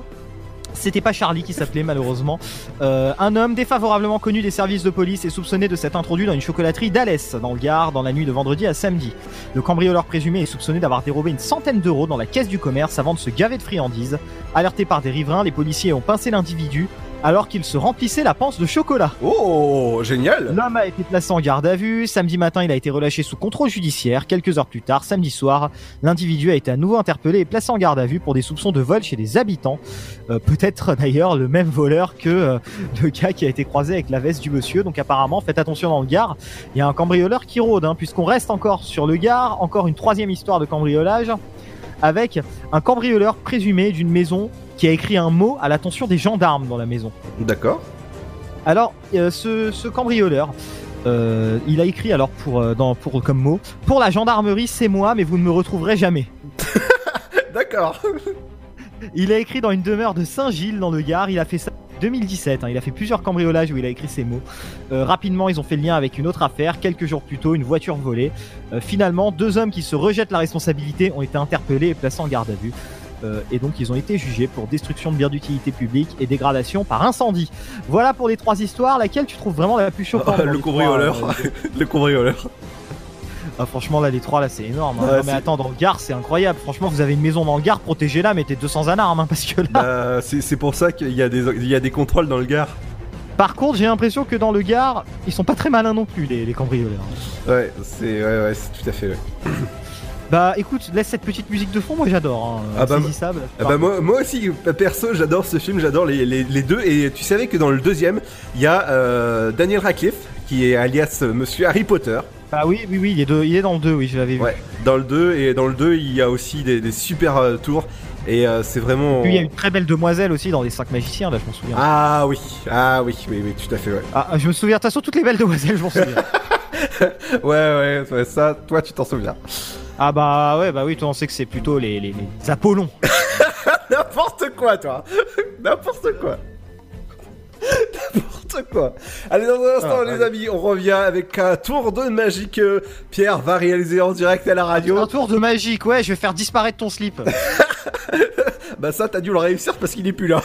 S11: C'était pas Charlie qui s'appelait malheureusement. Euh, un homme défavorablement connu des services de police est soupçonné de s'être introduit dans une chocolaterie d'Alès, dans le Gard, dans la nuit de vendredi à samedi. Le cambrioleur présumé est soupçonné d'avoir dérobé une centaine d'euros dans la caisse du commerce avant de se gaver de friandises. Alerté par des riverains, les policiers ont pincé l'individu alors qu'il se remplissait la panse de chocolat.
S3: Oh, génial
S11: L'homme a été placé en garde à vue. Samedi matin, il a été relâché sous contrôle judiciaire. Quelques heures plus tard, samedi soir, l'individu a été à nouveau interpellé et placé en garde à vue pour des soupçons de vol chez des habitants. Euh, Peut-être (laughs) d'ailleurs le même voleur que euh, le gars qui a été croisé avec la veste du monsieur. Donc apparemment, faites attention dans le Gard. Il y a un cambrioleur qui rôde, hein, puisqu'on reste encore sur le Gard. Encore une troisième histoire de cambriolage avec un cambrioleur présumé d'une maison qui a écrit un mot à l'attention des gendarmes dans la maison.
S3: D'accord.
S11: Alors, euh, ce, ce cambrioleur, euh, il a écrit alors pour, euh, dans, pour comme mot Pour la gendarmerie, c'est moi, mais vous ne me retrouverez jamais. (laughs)
S3: D'accord.
S11: Il a écrit dans une demeure de Saint-Gilles, dans le Gard. Il a fait ça en 2017. hein. Il a fait plusieurs cambriolages où il a écrit ces mots. Euh, rapidement, ils ont fait le lien avec une autre affaire. Quelques jours plus tôt, une voiture volée. Euh, finalement, deux hommes qui se rejettent la responsabilité ont été interpellés et placés en garde à vue. Euh, et donc ils ont été jugés pour destruction de biens d'utilité publique et dégradation par incendie. Voilà pour les trois histoires. Laquelle tu trouves vraiment la plus choquante (laughs)
S3: le cambrioleur.
S11: euh, (laughs)
S3: le cambrioleur.
S11: ah, franchement, là, les trois, là, c'est énorme. hein.
S3: Ouais,
S11: Non, mais attends, dans le Gard, c'est incroyable. Franchement, vous avez une maison dans le Gard, protégez-la, mettez 200 en armes, hein, parce que là.
S3: Bah, c'est pour ça qu'il y, a des- il y a des contrôles dans le Gard.
S11: Par contre, j'ai l'impression que dans le Gard, ils sont pas très malins non plus, les, les cambrioleurs.
S3: Ouais, c'est ouais, ouais, c'est tout à fait. Ouais. (clears throat)
S11: Bah, écoute, laisse cette petite musique de fond, moi j'adore. Hein,
S3: Ah bah. Ah bah moi, moi aussi, perso, j'adore ce film, j'adore les, les- les deux. Et tu savais que dans le deuxième, il y a euh, Daniel Radcliffe, qui est alias euh, Monsieur Harry Potter.
S11: Bah oui, oui, oui, il est, de- il est dans le 2, oui, je l'avais vu.
S3: Ouais, dans le 2, et dans le 2, il y a aussi des, des super euh, tours. Et euh, c'est vraiment...
S11: Puis il y a une très belle demoiselle aussi dans les 5 magiciens, là, je m'en souviens.
S3: Ah oui, ah oui, oui, oui, tout à fait, ouais.
S11: Ah, je me souviens, de toute façon, toutes les belles demoiselles, je m'en souviens. (laughs)
S3: ouais, ouais, ouais, ça, toi, tu t'en souviens.
S11: Ah bah ouais, bah oui, toi, on sait que c'est plutôt les, les, les Apollons. (laughs)
S3: N'importe quoi, toi (laughs) N'importe quoi (laughs) N'importe quoi Allez, dans un instant,
S11: Ah,
S3: les
S11: allez.
S3: amis, on revient avec un tour de magie que Pierre va réaliser en direct à la radio.
S11: Un tour de magique, ouais, je vais faire disparaître ton slip.
S3: Bah ça, t'as dû le réussir parce qu'il est plus là.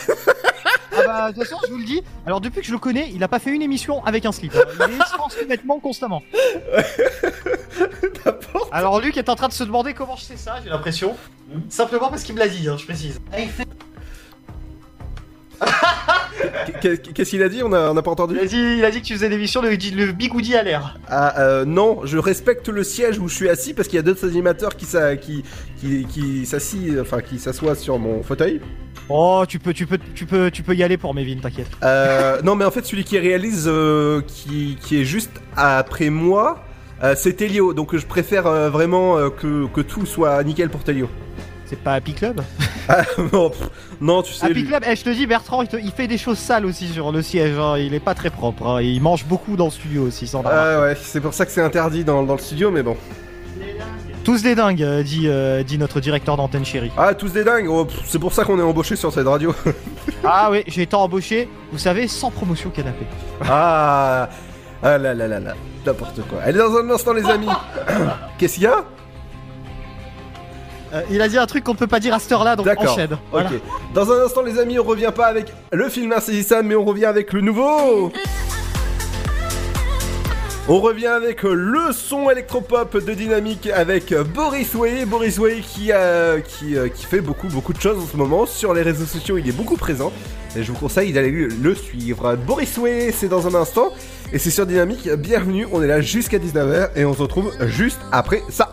S11: Ah bah, de toute façon, je vous le dis, alors depuis que je le connais, il a pas fait une émission avec un slip. hein. Il est sans vêtements constamment. Alors Luc est en train de se demander comment je sais ça, j'ai l'impression. Simplement parce qu'il me l'a dit, hein, je précise.
S3: Qu'est- Qu'est-ce qu'il a dit? On a, on a pas entendu?
S11: Il a dit, il a dit que tu faisais l'émission le, le bigoudi à l'air.
S3: Ah, euh, non, je respecte le siège où je suis assis parce qu'il y a d'autres animateurs qui, s'a- qui, qui, qui s'assit, enfin qui s'assoient sur mon fauteuil.
S11: Oh, tu peux, tu peux, tu peux, tu peux y aller pour Mévin, t'inquiète.
S3: Euh, non, mais en fait, celui qui réalise, euh, qui, qui est juste après moi, euh, c'est Telio. Donc je préfère euh, vraiment que, que tout soit nickel pour Telio.
S11: C'est pas Happy Club? (laughs)
S3: Ah, non, pff, non, tu sais.
S11: Happy
S3: lui-
S11: Club, eh, je te dis, Bertrand, il, te- il fait des choses sales aussi sur le siège. hein. Il est pas très propre. hein. Il mange beaucoup dans le studio aussi, sans
S3: Ah ouais, c'est pour ça que c'est interdit dans, dans le studio, mais bon.
S11: Tous des dingues, euh, dit, euh, dit notre directeur d'antenne chérie.
S3: Ah, tous des dingues, oh, pff, c'est pour ça qu'on est embauché sur cette radio. (laughs)
S11: Ah oui, j'ai été embauché, vous savez, sans promotion canapé.
S3: ah, ah là là là là, n'importe quoi. Allez, dans un instant, les amis. (coughs) Qu'est-ce qu'il y a?
S11: Euh, il a dit un truc qu'on peut pas dire à cette heure-là, donc
S3: D'accord.
S11: enchaîne. Voilà.
S3: Ok. Dans un instant, les amis, on revient pas avec le film insaisissable, mais on revient avec le nouveau. On revient avec le son électropop de Dynamique avec Boris Way. Boris Way euh, qui fait beaucoup beaucoup de choses en ce moment. Sur les réseaux sociaux, il est beaucoup présent. Et je vous conseille d'aller le le suivre. Boris Way, c'est dans un instant. Et c'est sur Dynamique. Bienvenue, on est là jusqu'à 19h et on se retrouve juste après ça.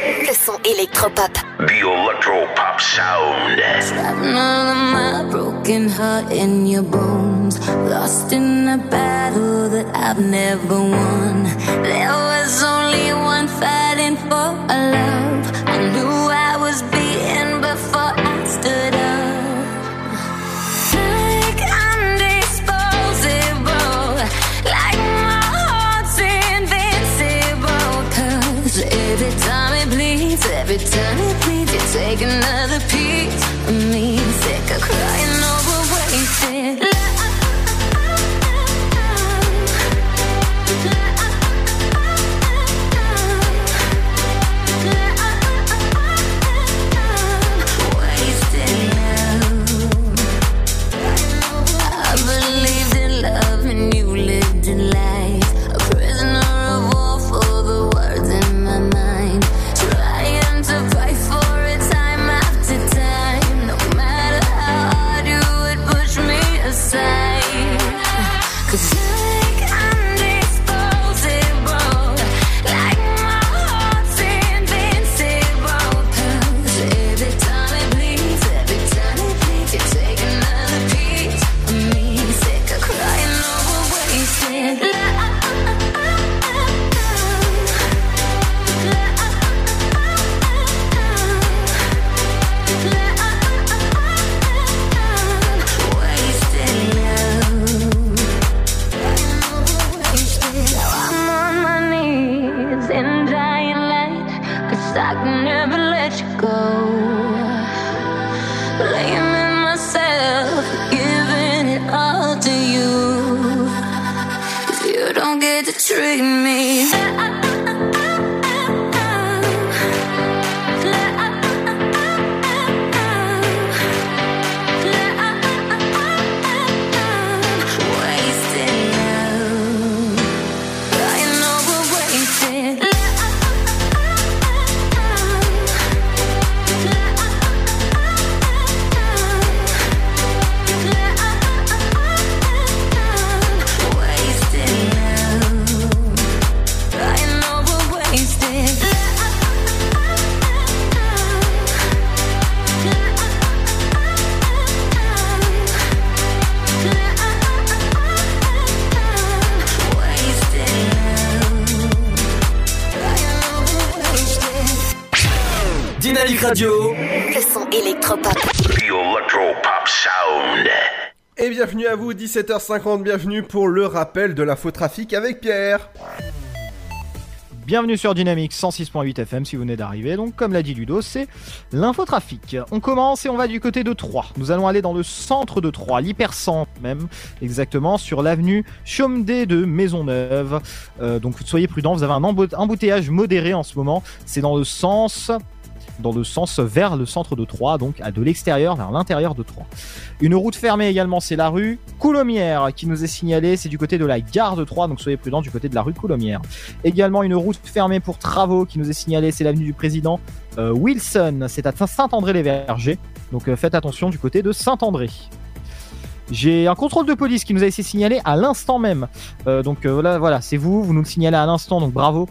S10: Le son électropop.
S6: The Electro Pop Sound.
S8: None of my broken heart in your bones. Lost in a battle that I've never won. There was only one fighting for a love. I knew I was beaten every time it bleeds, you take another piece
S3: 17h50, bienvenue pour le rappel de l'infotrafic avec Pierre.
S11: Bienvenue sur Dynamique 106.8 FM si vous venez d'arriver. Donc, comme l'a dit Ludo, c'est l'infotrafic. On commence et on va du côté de Troyes. Nous allons aller dans le centre de Troyes, l'hypercentre même, exactement, sur l'avenue Chaumedet de Maisonneuve. Euh, donc, soyez prudents, vous avez un embout- embouteillage modéré en ce moment. C'est dans le sens dans le sens vers le centre de Troyes, donc à de l'extérieur vers l'intérieur de Troyes. Une route fermée également, c'est la rue Coulommière qui nous est signalée, c'est du côté de la gare de Troyes, donc soyez prudents du côté de la rue Coulommière. Également une route fermée pour travaux qui nous est signalée, c'est l'avenue du président euh, Wilson, c'est à Saint-André-les-Vergers, donc euh, faites attention du côté de Saint-André. J'ai un contrôle de police qui nous a été signalé à l'instant même. Euh, donc euh, voilà, voilà, c'est vous, vous nous le signalez à l'instant, donc bravo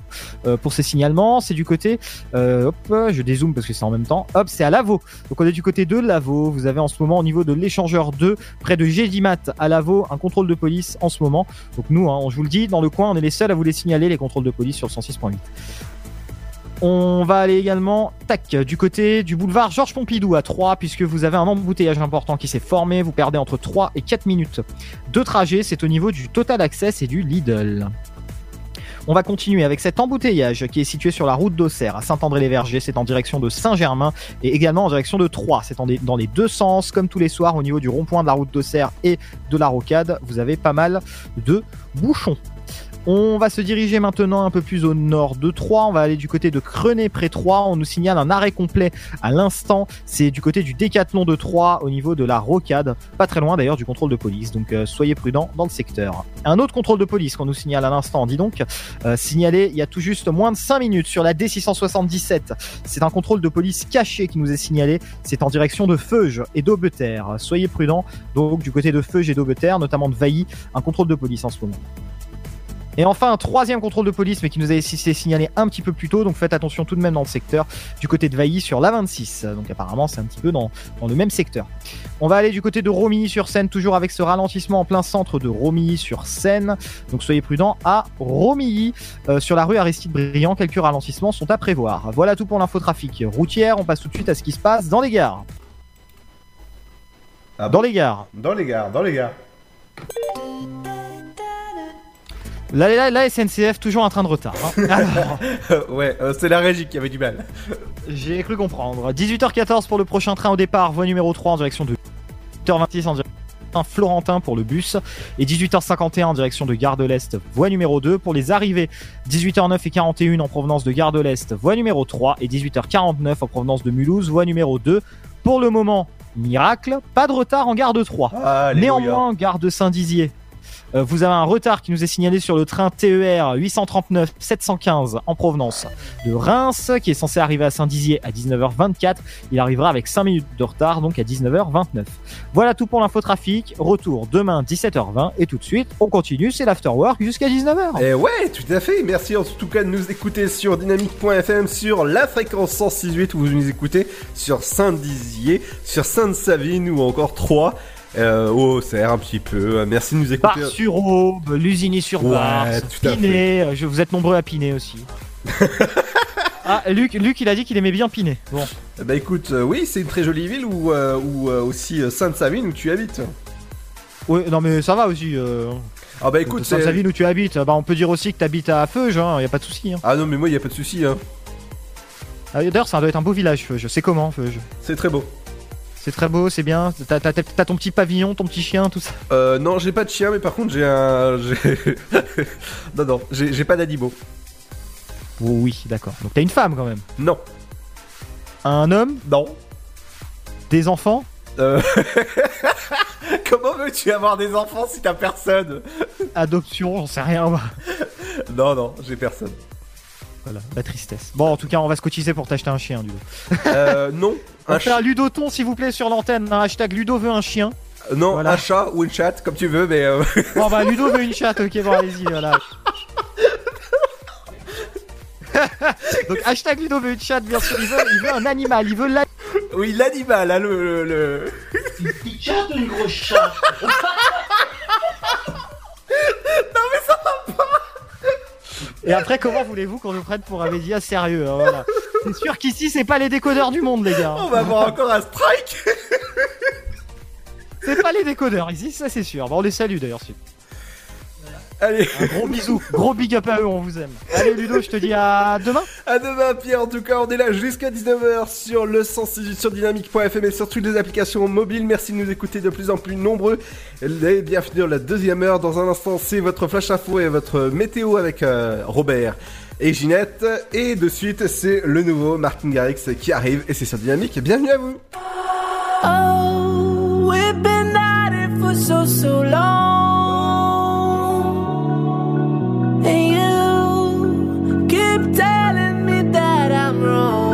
S11: euh, pour ces signalements. C'est du côté, euh, hop, je dézoome parce que c'est en même temps. Hop, c'est à Lavaux. Donc on est du côté de Lavaux. Vous avez en ce moment au niveau de l'échangeur 2, près de Gédimat à Lavaux, un contrôle de police en ce moment. Donc nous, hein, je vous le dis, dans le coin, on est les seuls à vous les signaler les contrôles de police sur le 106.8. On va aller également, tac, du côté du boulevard Georges Pompidou à 3, puisque vous avez un embouteillage important qui s'est formé. Vous perdez entre 3 et 4 minutes de trajet. C'est au niveau du Total Access et du Lidl. On va continuer avec cet embouteillage qui est situé sur la route d'Auxerre à Saint-André-les-Vergers. C'est en direction de Saint-Germain et également en direction de Troyes. C'est dans les deux sens, comme tous les soirs, au niveau du rond-point de la route d'Auxerre et de la Rocade. Vous avez pas mal de bouchons. On va se diriger maintenant un peu plus au nord de Troyes. On va aller du côté de Crenay près Troyes. On nous signale un arrêt complet à l'instant. C'est du côté du décathlon de Troyes au niveau de la rocade. Pas très loin d'ailleurs du contrôle de police. Donc euh, soyez prudents dans le secteur. Un autre contrôle de police qu'on nous signale à l'instant. Dis donc, euh, signalé il y a tout juste moins de 5 minutes sur la D677. C'est un contrôle de police caché qui nous est signalé. C'est en direction de Feuge et d'Aubeterre. Soyez prudents. Donc du côté de Feuge et d'Aubeterre, notamment de Vailly, un contrôle de police en ce moment. Et enfin, un troisième contrôle de police, mais qui nous a été signalé un petit peu plus tôt, donc faites attention tout de même dans le secteur, du côté de Vailly sur la 26. Donc apparemment, c'est un petit peu dans, dans le même secteur. On va aller du côté de Romilly-sur-Seine, toujours avec ce ralentissement en plein centre de Romilly-sur-Seine. Donc soyez prudents à Romilly, euh, sur la rue Aristide Briand, quelques ralentissements sont à prévoir. Voilà tout pour l'infotrafic routière, on passe tout de suite à ce qui se passe dans les gares. dans les gares.
S3: Dans les gares, dans les gares.
S11: La, la- la SNCF toujours un train de retard. hein. (laughs) Alors,
S3: ouais, euh, c'est la régie qui avait du mal.
S11: J'ai cru comprendre. 18h14 pour le prochain train au départ, voie numéro 3 en direction de 18h26 en direction de Florentin pour le bus et 18h51 en direction de Gare de l'Est, voie numéro 2 pour les arrivées. 18h09 et 41 en provenance de Gare de l'Est, voie numéro 3 et 18h49 en provenance de Mulhouse, voie numéro 2. Pour le moment, miracle, pas de retard en Gare de 3.
S3: Alléluia.
S11: Néanmoins, Gare de Saint-Dizier. Euh, vous avez un retard qui nous est signalé sur le train E TER 839 715 en provenance de Reims qui est censé arriver à Saint-Dizier à 19h24. Il arrivera avec 5 minutes de retard donc à 19h29. Voilà tout pour l'infotrafic. Retour demain 17h20 et tout de suite on continue, c'est l'afterwork jusqu'à 19h.
S3: Et Eh ouais, tout à fait. Merci en tout cas de nous écouter sur dynamique.fm sur la fréquence 106.8 où vous nous écoutez sur Saint-Dizier, sur Sainte-Savine ou encore Troyes. Euh, au Auxerre un petit peu. Euh, Merci de nous écouter.
S11: Bar sur Aube, Lusigny sur Bar, Pinet, euh, je, vous êtes nombreux à piner aussi. (laughs) ah, Luc, Luc, il a dit qu'il aimait bien piner. Bon.
S3: Bah écoute, euh, oui, c'est une très jolie ville ou euh, aussi euh, Sainte-Savine où tu habites.
S11: Ouais, non mais ça va aussi. Euh...
S3: Ah bah écoute,
S11: c'est
S3: c'est-
S11: sa ville où tu habites. Bah on peut dire aussi que tu habites à Feuge, hein, y a pas de souci. Hein.
S3: Ah non, mais moi, il y a pas de souci. Hein.
S11: Ah, D'ailleurs, ça doit être un beau village, Feuge. C'est comment, Feuge
S3: C'est très beau.
S11: C'est très beau, c'est bien. T'as t'as- t'as ton petit pavillon, ton petit chien, tout ça.
S3: Euh, non, j'ai pas de chien, mais par contre, j'ai un. j'ai- (laughs) non, non, j'ai j'ai pas d'animaux.
S11: Oh, oui, d'accord. Donc t'as une femme quand même.
S3: Non.
S11: Un homme
S3: Non.
S11: Des enfants
S3: Euh... (laughs) Comment veux-tu avoir des enfants si t'as personne?
S11: Adoption, j'en sais rien. moi.
S3: Non, non, j'ai personne.
S11: Voilà, la tristesse. Bon, en tout cas, on va se cotiser pour t'acheter un chien, du coup.
S3: Euh, non. (laughs)
S11: On
S3: Un
S11: fait un Ludoton, s'il vous plaît, sur l'antenne. Un hashtag Ludo veut un chien.
S3: Euh, Non,
S11: Voilà.
S3: un chat ou une chatte, comme tu veux, mais. euh, (laughs)
S11: Bon, bah, Ludo veut une chatte, ok, bon, allez-y, voilà. (laughs) Donc, hashtag Ludo veut une chatte, bien sûr. Il veut, il veut un animal, il veut la.
S3: oui, l'animal, hein, le. le, le-
S15: Une petite chatte ou une grosse chatte
S3: Non, mais ça va pas
S11: Et après, comment voulez-vous qu'on nous prenne pour un média sérieux hein, voilà. C'est sûr qu'ici, c'est pas les décodeurs du monde, les gars.
S3: On va avoir encore un strike
S11: C'est pas les décodeurs ici, ça c'est sûr. Bon, on les salue d'ailleurs.
S3: Allez,
S11: Un gros bisou, gros big up à eux, on vous aime. Allez Ludo, je te dis à demain.
S3: à demain Pierre, en tout cas on est là jusqu'à 19h sur le 168 sur dynamique.fm et sur toutes les applications mobiles. Merci de nous écouter de plus en plus nombreux. Et bienvenue dans la deuxième heure. Dans un instant, c'est votre flash info et votre météo avec euh, Robert et Ginette. Et de suite, c'est le nouveau Martin Garrix qui arrive et c'est sur Dynamique. Bienvenue à vous
S13: Oh, we've been at it for so, so long. And you keep telling me that I'm wrong.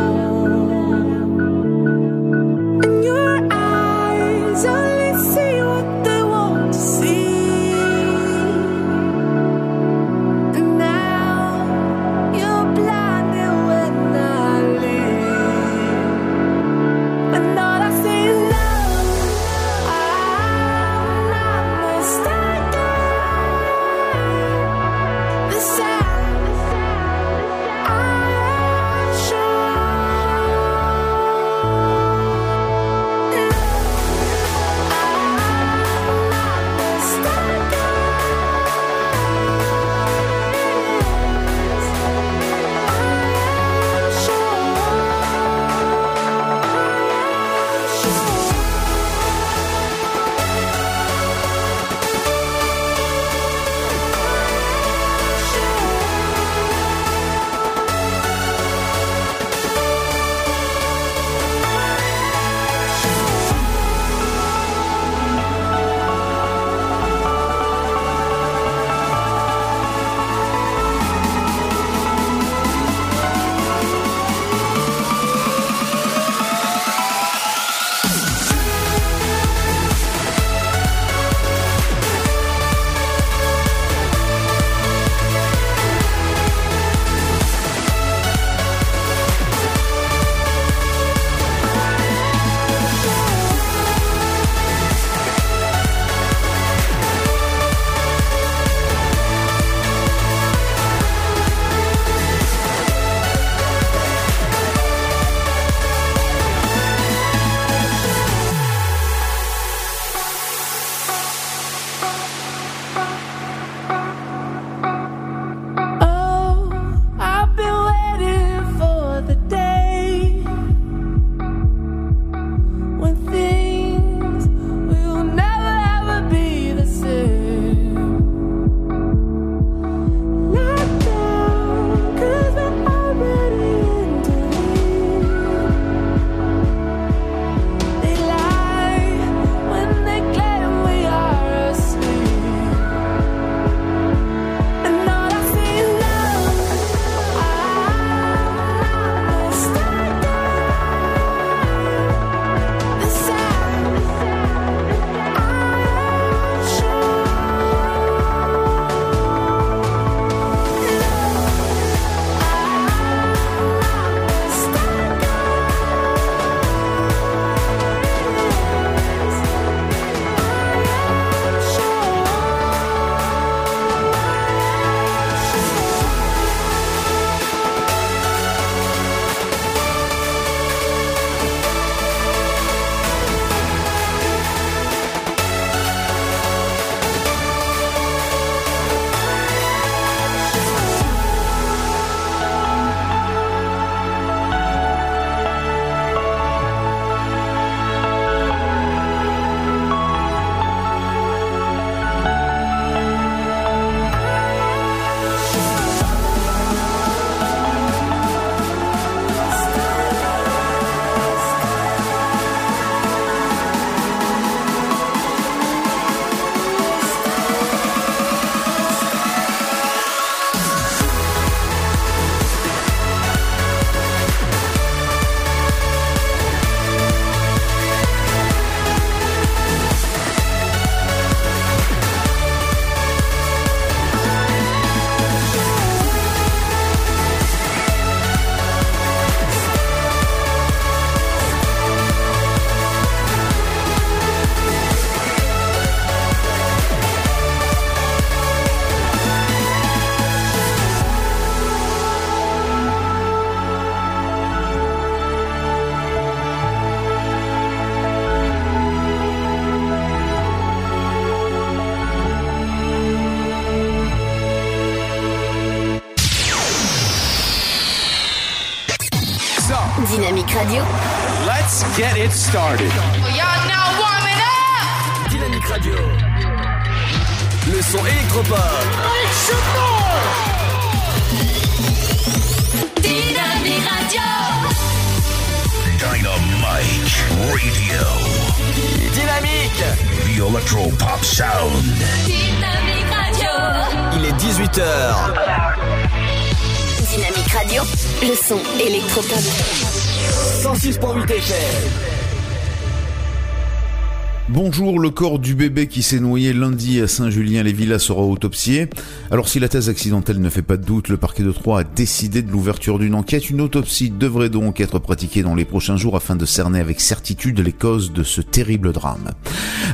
S2: Le
S4: corps du bébé qui s'est noyé lundi à Saint-Julien-les-Villas sera autopsié. Alors si la thèse accidentelle ne fait pas de doute, le parquet de Troyes a décidé de l'ouverture d'une enquête. Une autopsie devrait donc être pratiquée dans les prochains jours afin de cerner avec certitude les causes de ce terrible drame.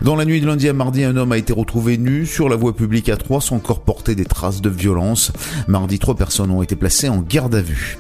S4: Dans la nuit de lundi à mardi, un homme a été retrouvé nu sur la voie publique à Troyes. Son corps portait des traces de violence. Mardi, trois personnes ont été placées en garde à vue.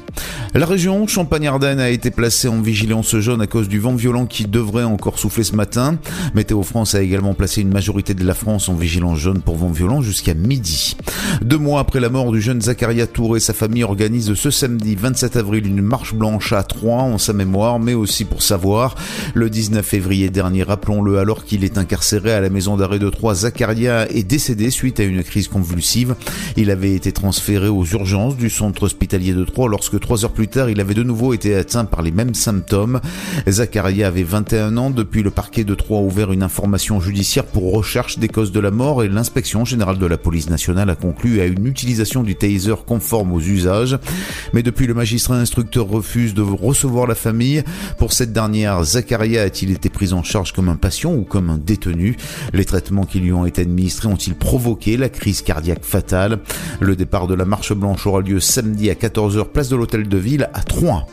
S4: La région Champagne-Ardenne a été placée en vigilance jaune à cause du vent violent qui devrait encore souffler ce matin. Météo France a également placé une majorité de la France en vigilance jaune pour vent violent jusqu'à midi. Deux mois après la mort du jeune Zacharia Touré, sa famille organise ce samedi 27 avril une marche blanche à Troyes en sa mémoire, mais aussi pour savoir. Le 19 février dernier, rappelons-le, alors qu'il est incarcéré à la maison d'arrêt de Troyes, Zacharia est décédé suite à une crise convulsive. Il avait été transféré aux urgences du centre hospitalier de Troyes lorsque trois heures plus tard, il avait de nouveau été atteint par les mêmes symptômes. Zacharia avait 21 ans. Depuis, le parquet de Troyes a ouvert une information judiciaire pour recherche des causes de la mort et l'inspection générale de la police nationale a conclu à une utilisation du taser conforme aux usages. Mais depuis, le magistrat instructeur refuse de recevoir la famille. Pour cette dernière, Zacharia a-t-il été pris en charge comme un patient ou comme un détenu? Les traitements qui lui ont été administrés ont-ils provoqué la crise cardiaque fatale? Le départ de la marche blanche aura lieu samedi à 14h place de l'hôtel à Troyes.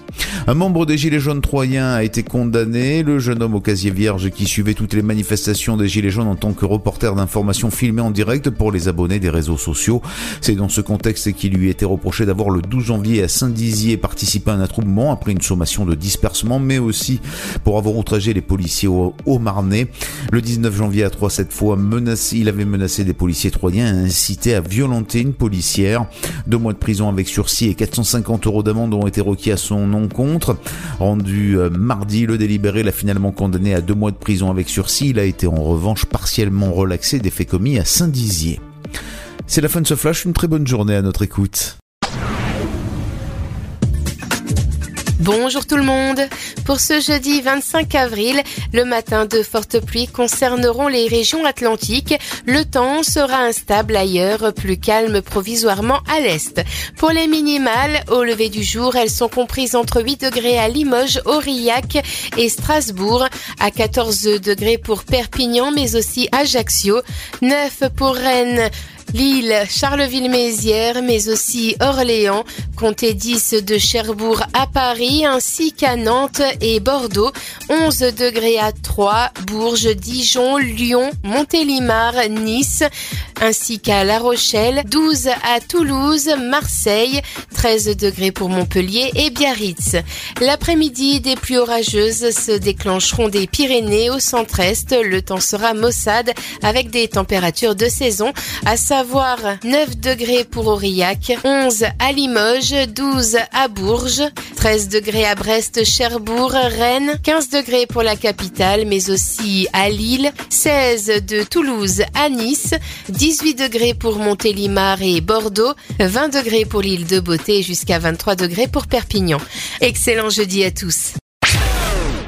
S4: Un membre des Gilets jaunes troyens a été condamné. Le jeune homme au casier vierge qui suivait toutes les manifestations des Gilets jaunes en tant que reporter d'informations filmées en direct pour les abonnés des réseaux sociaux. C'est dans ce contexte qu'il lui était reproché d'avoir le 12 janvier à Saint-Dizier participé à un attroupement après une sommation de dispersement, mais aussi pour avoir outragé les policiers au, au Marnais. Le 19 janvier à Troyes, cette fois, il avait menacé des policiers troyens et incité à violenter une policière. Deux mois de prison avec sursis et 450 euros d'amende ont été requis à son encontre. Rendu euh, mardi, le délibéré l'a finalement condamné à deux mois de prison avec sursis. Il a été en revanche partiellement relaxé des faits commis à Saint-Dizier. C'est la fin de ce flash, une très bonne journée à notre écoute.
S5: Bonjour tout le monde. Pour ce jeudi 25 avril, le matin de fortes pluies concerneront les régions atlantiques. Le temps sera instable ailleurs, plus calme provisoirement à l'est. Pour les minimales, au lever du jour, elles sont comprises entre 8 degrés à Limoges, Aurillac et Strasbourg, à 14 degrés pour Perpignan, mais aussi Ajaccio, 9 pour Rennes, Lille, Charleville-Mézières, mais aussi Orléans, comptez 10 de Cherbourg à Paris, ainsi qu'à Nantes et Bordeaux, 11 degrés à Troyes, Bourges, Dijon, Lyon, Montélimar, Nice, ainsi qu'à La Rochelle, 12 à Toulouse, Marseille, 13 degrés pour Montpellier et Biarritz. L'après-midi, des pluies orageuses se déclencheront des Pyrénées au centre-est. Le temps sera maussade avec des températures de saison, à savoir 9 degrés pour Aurillac, 11 à Limoges, 12 à Bourges, 13 degrés à Brest, Cherbourg, Rennes, 15 degrés pour la capitale, mais aussi à Lille, 16 de Toulouse à Nice, 18 degrés pour Montélimar et Bordeaux, 20 degrés pour l'île de Beauté jusqu'à 23 degrés pour Perpignan. Excellent jeudi à tous.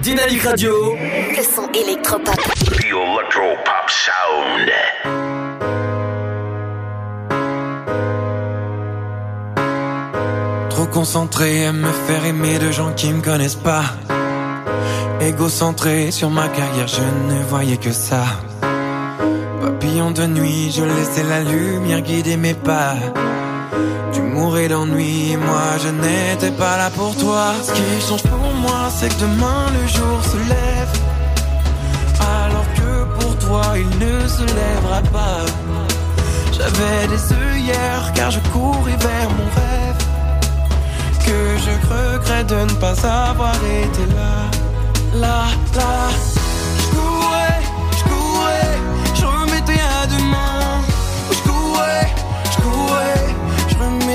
S2: Dynamique Radio.
S10: Le son électropop.
S6: The Electro Pop Sound.
S12: Trop concentré à me faire aimer de gens qui me connaissent pas. Égocentré sur ma carrière, je ne voyais que ça. De nuit, je laissais la lumière guider mes pas. Tu mourais d'ennui, moi je n'étais pas là pour toi. Ce qui change pour moi, c'est que demain le jour se lève. Alors que pour toi, il ne se lèvera pas. J'avais des œillères car je courais vers mon rêve. Que je regrette de ne pas avoir été là, là, là.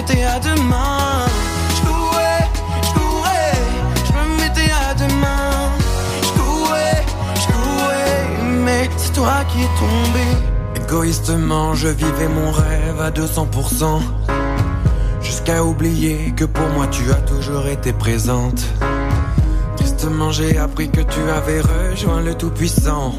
S12: mettais à deux mains. Je courais, je je me mettais à deux mains. Je courais, je courais, mais c'est toi qui es tombé. Égoïstement, je vivais mon rêve à 200%. Jusqu'à oublier que pour moi tu as toujours été présente. Tristement, j'ai appris que tu avais rejoint le Tout-Puissant.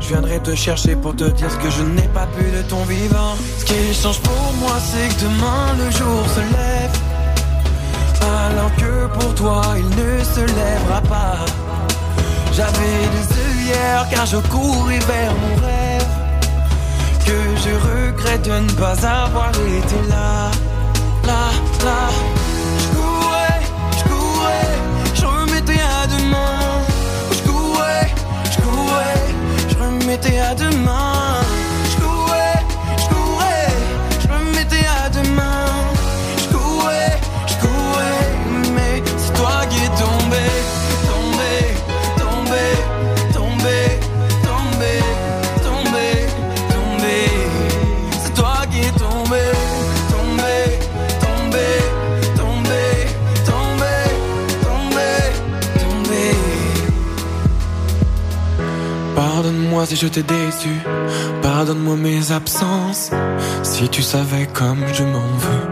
S12: Je viendrai te chercher pour te dire ce que je n'ai pas pu de ton vivant. Ce qui change pour moi, c'est que demain le jour se lève. Alors que pour toi, il ne se lèvera pas. J'avais des œillères car je courais vers mon rêve. Que je regrette de ne pas avoir été là, là, là. Je remettais à demain. Pardonne-moi si je t'ai déçu, pardonne-moi mes absences, si tu savais comme je m'en veux.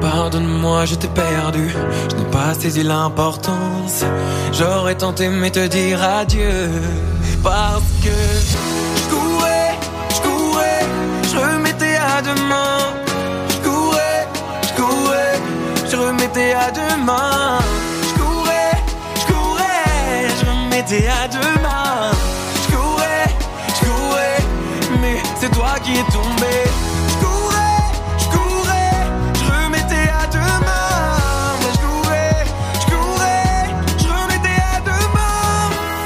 S12: Pardonne-moi, je t'ai perdu, je n'ai pas saisi l'importance. J'aurais tenté mais te dire adieu, parce que je courais, je courais, je remettais à demain. Je courais, je courais, je remettais à demain. Je courais, je courais, je remettais à demain. Qui es tombé. Je courais, je courais, je remettais à demain. Mais je courais, je courais, je remettais à demain.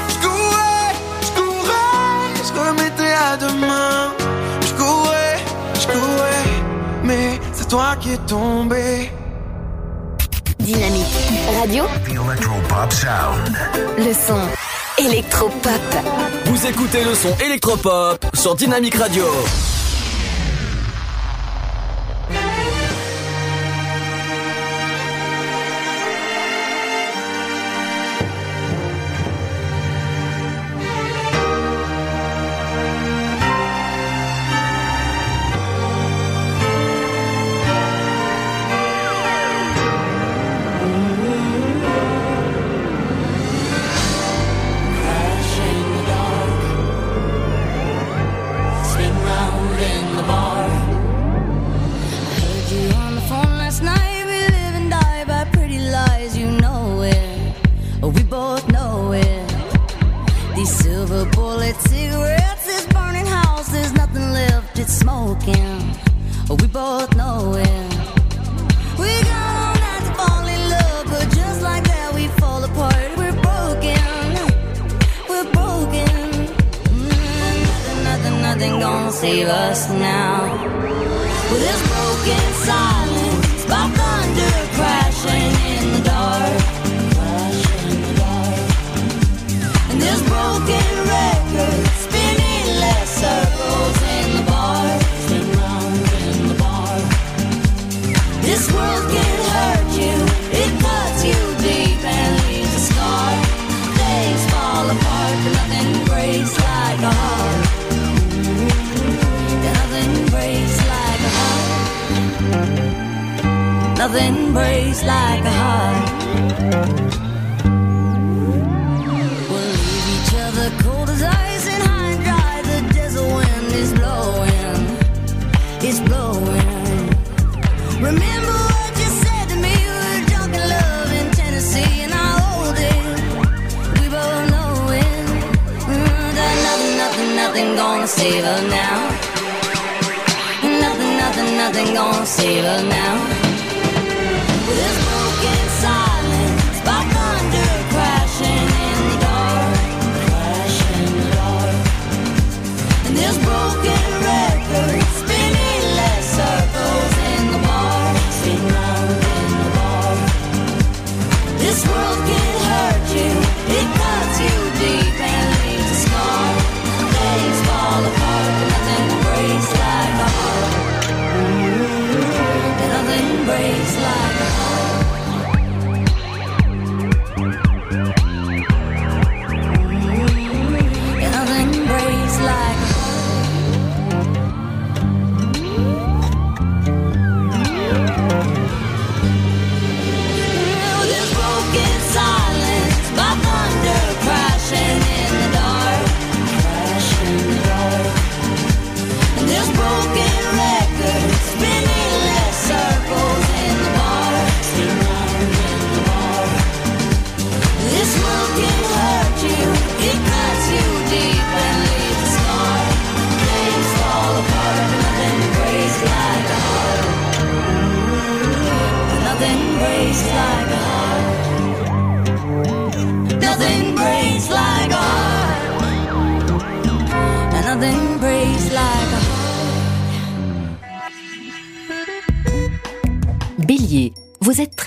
S12: Je courais, je courais, je remettais à demain. Je courais, je courais, mais c'est toi qui es tombé.
S10: Dynamique Radio,
S6: The Electropop Sound.
S10: le son électropop.
S8: Vous écoutez le son électropop sur Dynamic Radio.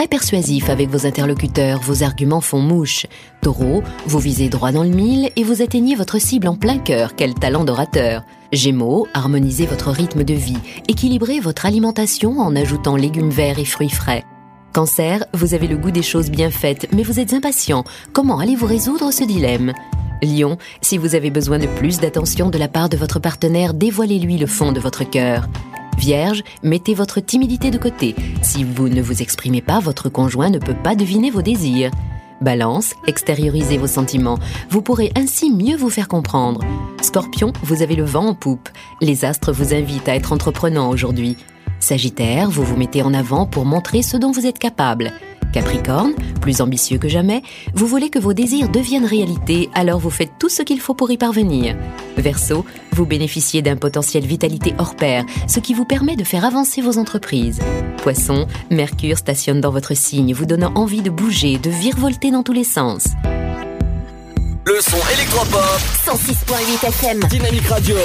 S16: Très persuasif avec vos interlocuteurs, vos arguments font mouche. Taureau, vous visez droit dans le mille et vous atteignez votre cible en plein cœur, quel talent d'orateur. Gémeaux, harmonisez votre rythme de vie, équilibrez votre alimentation en ajoutant légumes verts et fruits frais. Cancer, vous avez le goût des choses bien faites, mais vous êtes impatient. Comment allez-vous résoudre ce dilemme? Lion, si vous avez besoin de plus d'attention de la part de votre partenaire, dévoilez-lui le fond de votre cœur. Vierge, mettez votre timidité de côté. Si vous ne vous exprimez pas, votre conjoint ne peut pas deviner vos désirs. Balance, extériorisez vos sentiments. Vous pourrez ainsi mieux vous faire comprendre. Scorpion, vous avez le vent en poupe. Les astres vous invitent à être entreprenant aujourd'hui. Sagittaire, vous vous mettez en avant pour montrer ce dont vous êtes capable. Capricorne, plus ambitieux que jamais, vous voulez que vos désirs deviennent réalité, alors vous faites tout ce qu'il faut pour y parvenir. Verseau, vous bénéficiez d'un potentiel vitalité hors pair, ce qui vous permet de faire avancer vos entreprises. Poisson, Mercure stationne dans votre signe, vous donnant envie de bouger, de virevolter dans tous les sens.
S13: Le son électropop.
S10: 106.8 FM.
S13: Dynamique Radio.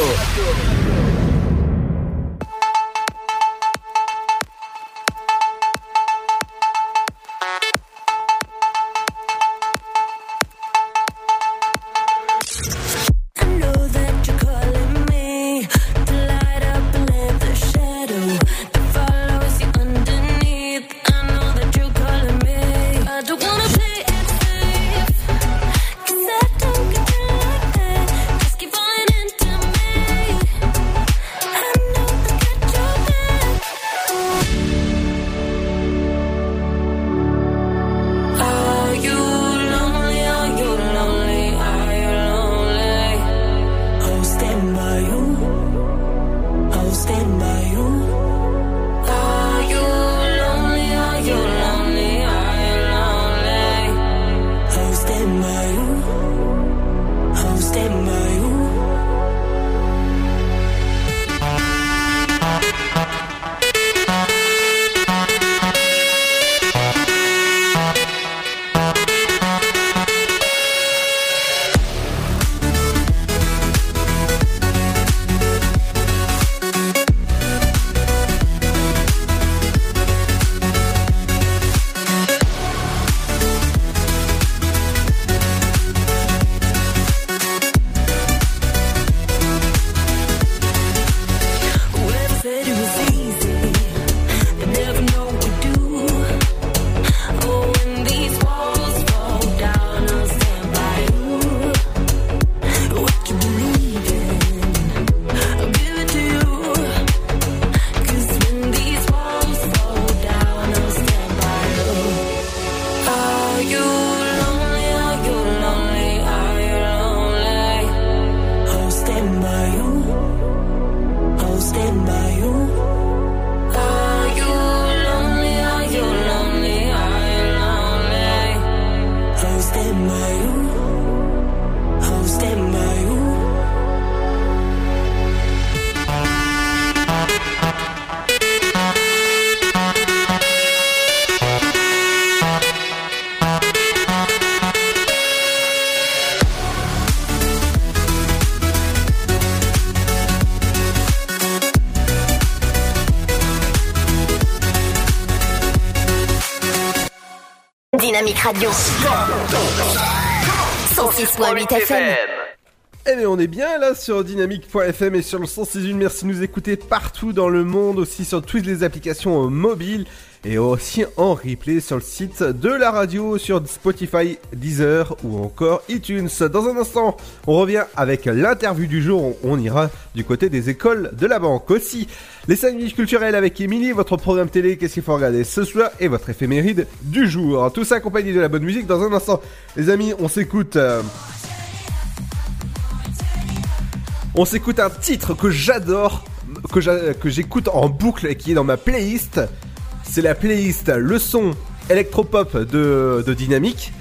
S10: Radio. 106.8 FM.
S3: Eh bien on est bien là sur dynamique.fm et sur le 161. Merci de nous écouter partout dans le monde, aussi sur toutes les applications euh, mobiles et aussi en replay sur le site de la radio, sur Spotify, Deezer ou encore iTunes. Dans un instant, on revient avec l'interview du jour. On ira du côté des écoles de la banque aussi. Les 5 minutes culturelles avec Émilie, votre programme télé, qu'est-ce qu'il faut regarder ce soir et votre éphéméride du jour. Tout ça accompagné de la bonne musique. Dans un instant, les amis, on s'écoute. euh, On s'écoute un titre que j'adore, que j'écoute en boucle et qui est dans ma playlist. C'est la playlist Le son électropop de, de Dynamique.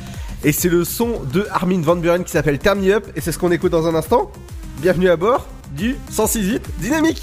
S3: Et c'est le son de Armin Van Buren qui s'appelle Turn Up. Et c'est ce qu'on écoute dans un instant. Bienvenue à bord du 168 Dynamique.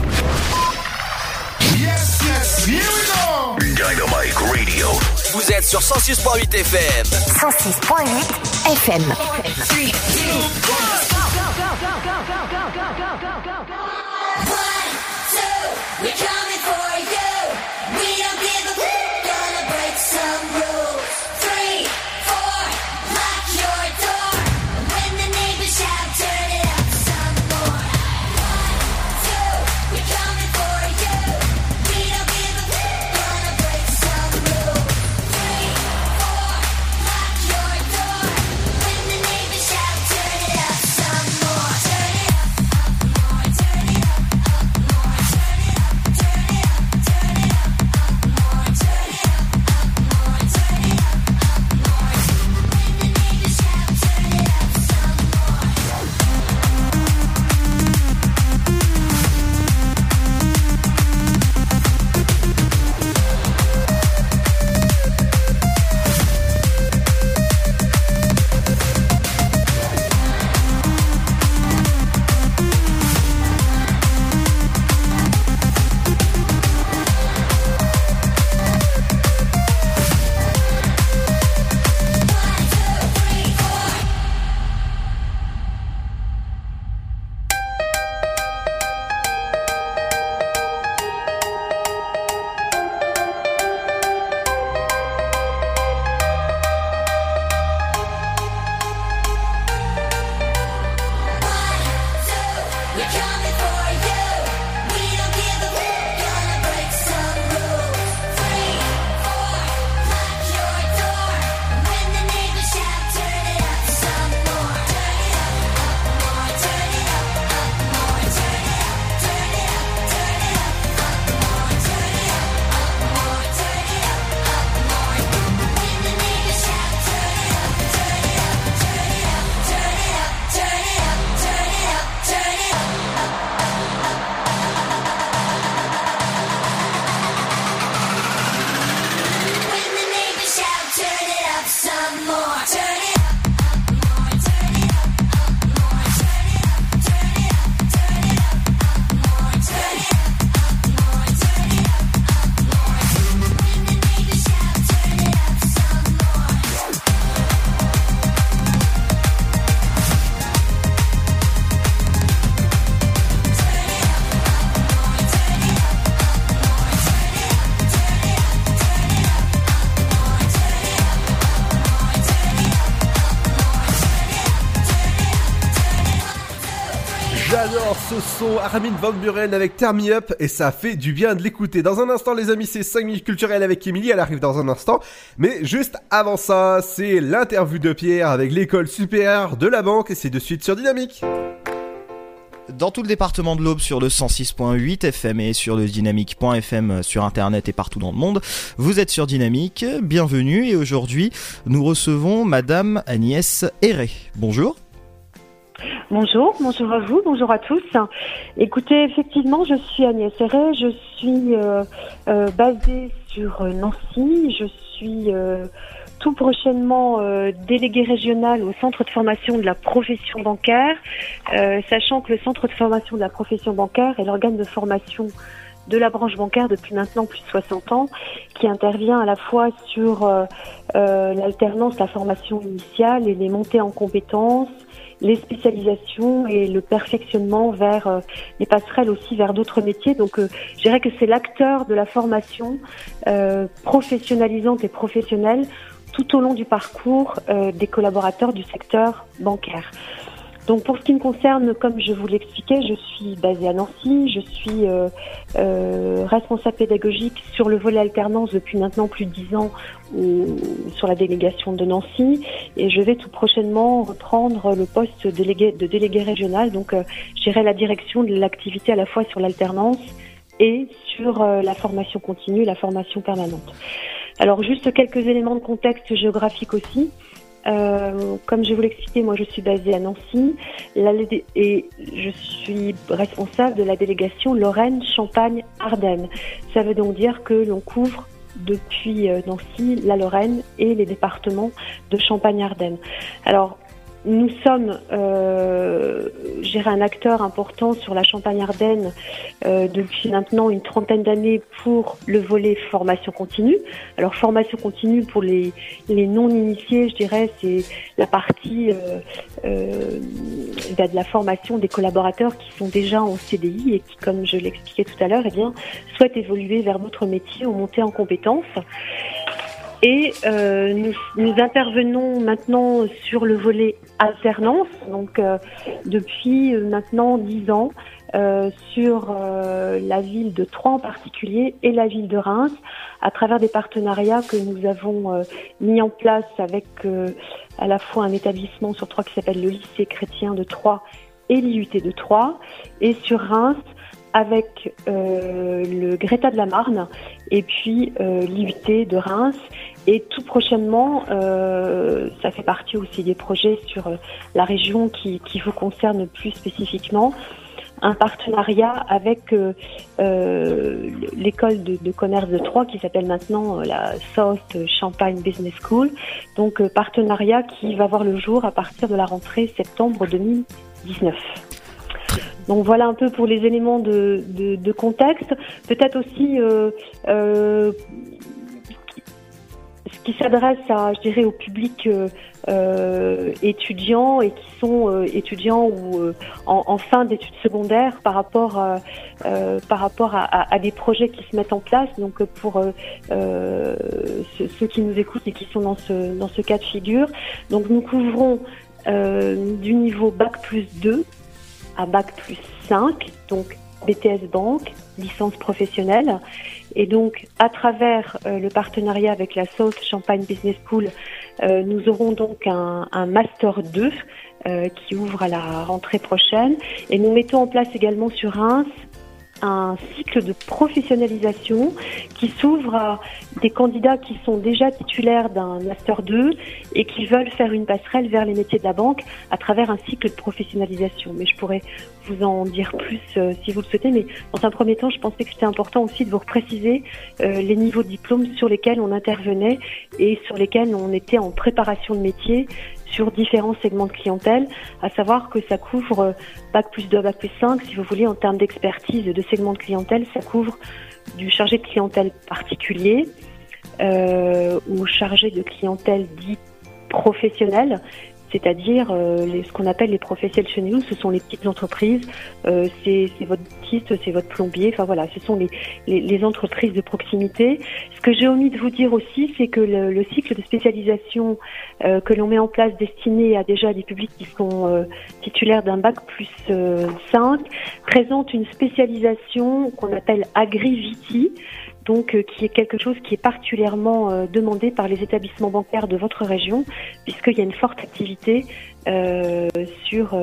S2: Vous êtes sur 106.8 FM.
S10: 106.8 FM.
S17: 3,
S3: 2, 1. Son Armin Van Buren avec Me Up et ça fait du bien de l'écouter. Dans un instant les amis c'est 5 minutes culturelles avec Emily, elle arrive dans un instant. Mais juste avant ça c'est l'interview de Pierre avec l'école supérieure de la banque et c'est de suite sur Dynamique.
S11: Dans tout le département de l'Aube sur le 106.8 FM et sur le dynamique.fm sur internet et partout dans le monde. Vous êtes sur Dynamique, bienvenue et aujourd'hui nous recevons Madame Agnès Herré. Bonjour.
S18: Bonjour, bonjour à vous, bonjour à tous. Écoutez, effectivement, je suis Agnès Herré, je suis euh, euh, basée sur Nancy, je suis euh, tout prochainement euh, déléguée régionale au centre de formation de la profession bancaire, euh, sachant que le centre de formation de la profession bancaire est l'organe de formation de la branche bancaire depuis maintenant plus de 60 ans, qui intervient à la fois sur euh, euh, l'alternance, la formation initiale et les montées en compétences, les spécialisations et le perfectionnement vers euh, les passerelles aussi vers d'autres métiers. Donc euh, je dirais que c'est l'acteur de la formation euh, professionnalisante et professionnelle tout au long du parcours des collaborateurs du secteur bancaire. Donc pour ce qui me concerne, comme je vous l'expliquais, je suis basée à Nancy, je suis euh, euh, responsable pédagogique sur le volet alternance depuis maintenant plus de dix ans sur la délégation de Nancy et je vais tout prochainement reprendre le poste de délégué, régional. Donc euh, j'irai la direction de l'activité à la fois sur l'alternance et sur la formation continue, la formation permanente. Alors juste quelques éléments de contexte géographique aussi. Euh, comme je vous l'expliquais, moi je suis basée à Nancy et je suis responsable de la délégation Lorraine, Champagne, Ardennes. Ça veut donc dire que l'on couvre depuis euh, Nancy la Lorraine et les départements de Champagne-Ardennes. Alors nous sommes, euh, un acteur important sur la Champagne-Ardenne euh, depuis maintenant une trentaine d'années pour le volet formation continue. Alors formation continue pour les, les non-initiés, je dirais, c'est la partie euh, euh, de de la formation des collaborateurs qui sont déjà en CDI et qui, comme je l'expliquais tout à l'heure, eh bien, souhaitent évoluer vers d'autres métiers ou monter en compétences. Et euh, nous, intervenons maintenant sur le volet alternance, donc euh, depuis euh, maintenant dix ans, sur la ville de Troyes en particulier et la ville de Reims, à travers des partenariats que nous avons mis en place avec à la fois un établissement sur Troyes qui s'appelle le lycée chrétien de Troyes et l'IUT de Troyes, et sur Reims avec euh, le Greta de la Marne et puis euh, l'IUT de Reims. Et tout prochainement, euh, ça fait partie aussi des projets sur euh, la région qui, vous concerne plus spécifiquement, un partenariat avec l'école de, de commerce de Troyes qui s'appelle maintenant la South Champagne Business School. Donc partenariat qui va voir le jour à partir de la rentrée septembre 2019. Donc voilà un peu pour les éléments de, contexte. Peut-être aussi euh, euh, ce qui s'adresse à, je dirais, au public euh, étudiants et qui sont étudiants ou en, fin d'études secondaires par rapport à, des projets qui se mettent en place. Donc pour ceux, qui nous écoutent et qui sont dans ce dans ce cas de figure, donc nous couvrons du niveau bac plus 2 à bac plus 5, donc BTS Banque, licence professionnelle. Et donc, à travers euh, le partenariat avec la South Champagne Business School, euh, nous aurons donc un, un Master 2 euh, qui ouvre à la rentrée prochaine. Et nous mettons en place également sur Reims un cycle de professionnalisation qui s'ouvre à des candidats qui sont déjà titulaires d'un Master 2 et qui veulent faire une passerelle vers les métiers de la banque à travers un cycle de professionnalisation. Mais je pourrais vous en dire plus euh, si vous le souhaitez. Mais dans un premier temps, je pensais que c'était important aussi de vous préciser euh, les niveaux de diplôme sur lesquels on intervenait et sur lesquels on était en préparation de métier sur différents segments de clientèle, à savoir que ça couvre euh, bac plus 2, bac plus 5, si vous voulez, en termes d'expertise de segments de clientèle, ça couvre du chargé de clientèle particulier euh, ou chargé de clientèle dit professionnel, c'est-à-dire euh, ce qu'on appelle les professionnels chez nous, ce sont les petites entreprises, euh, c'est votre dentiste, c'est votre plombier, enfin voilà, ce sont les, les, entreprises de proximité. Ce que j'ai omis de vous dire aussi, c'est que le, le cycle de spécialisation euh, que l'on met en place destiné à déjà des publics qui sont euh, titulaires d'un bac plus euh, 5 présente une spécialisation qu'on appelle Agri-Viti, donc euh, qui est quelque chose qui est particulièrement euh, demandé par les établissements bancaires de votre région, puisqu'il y a une forte activité euh, sur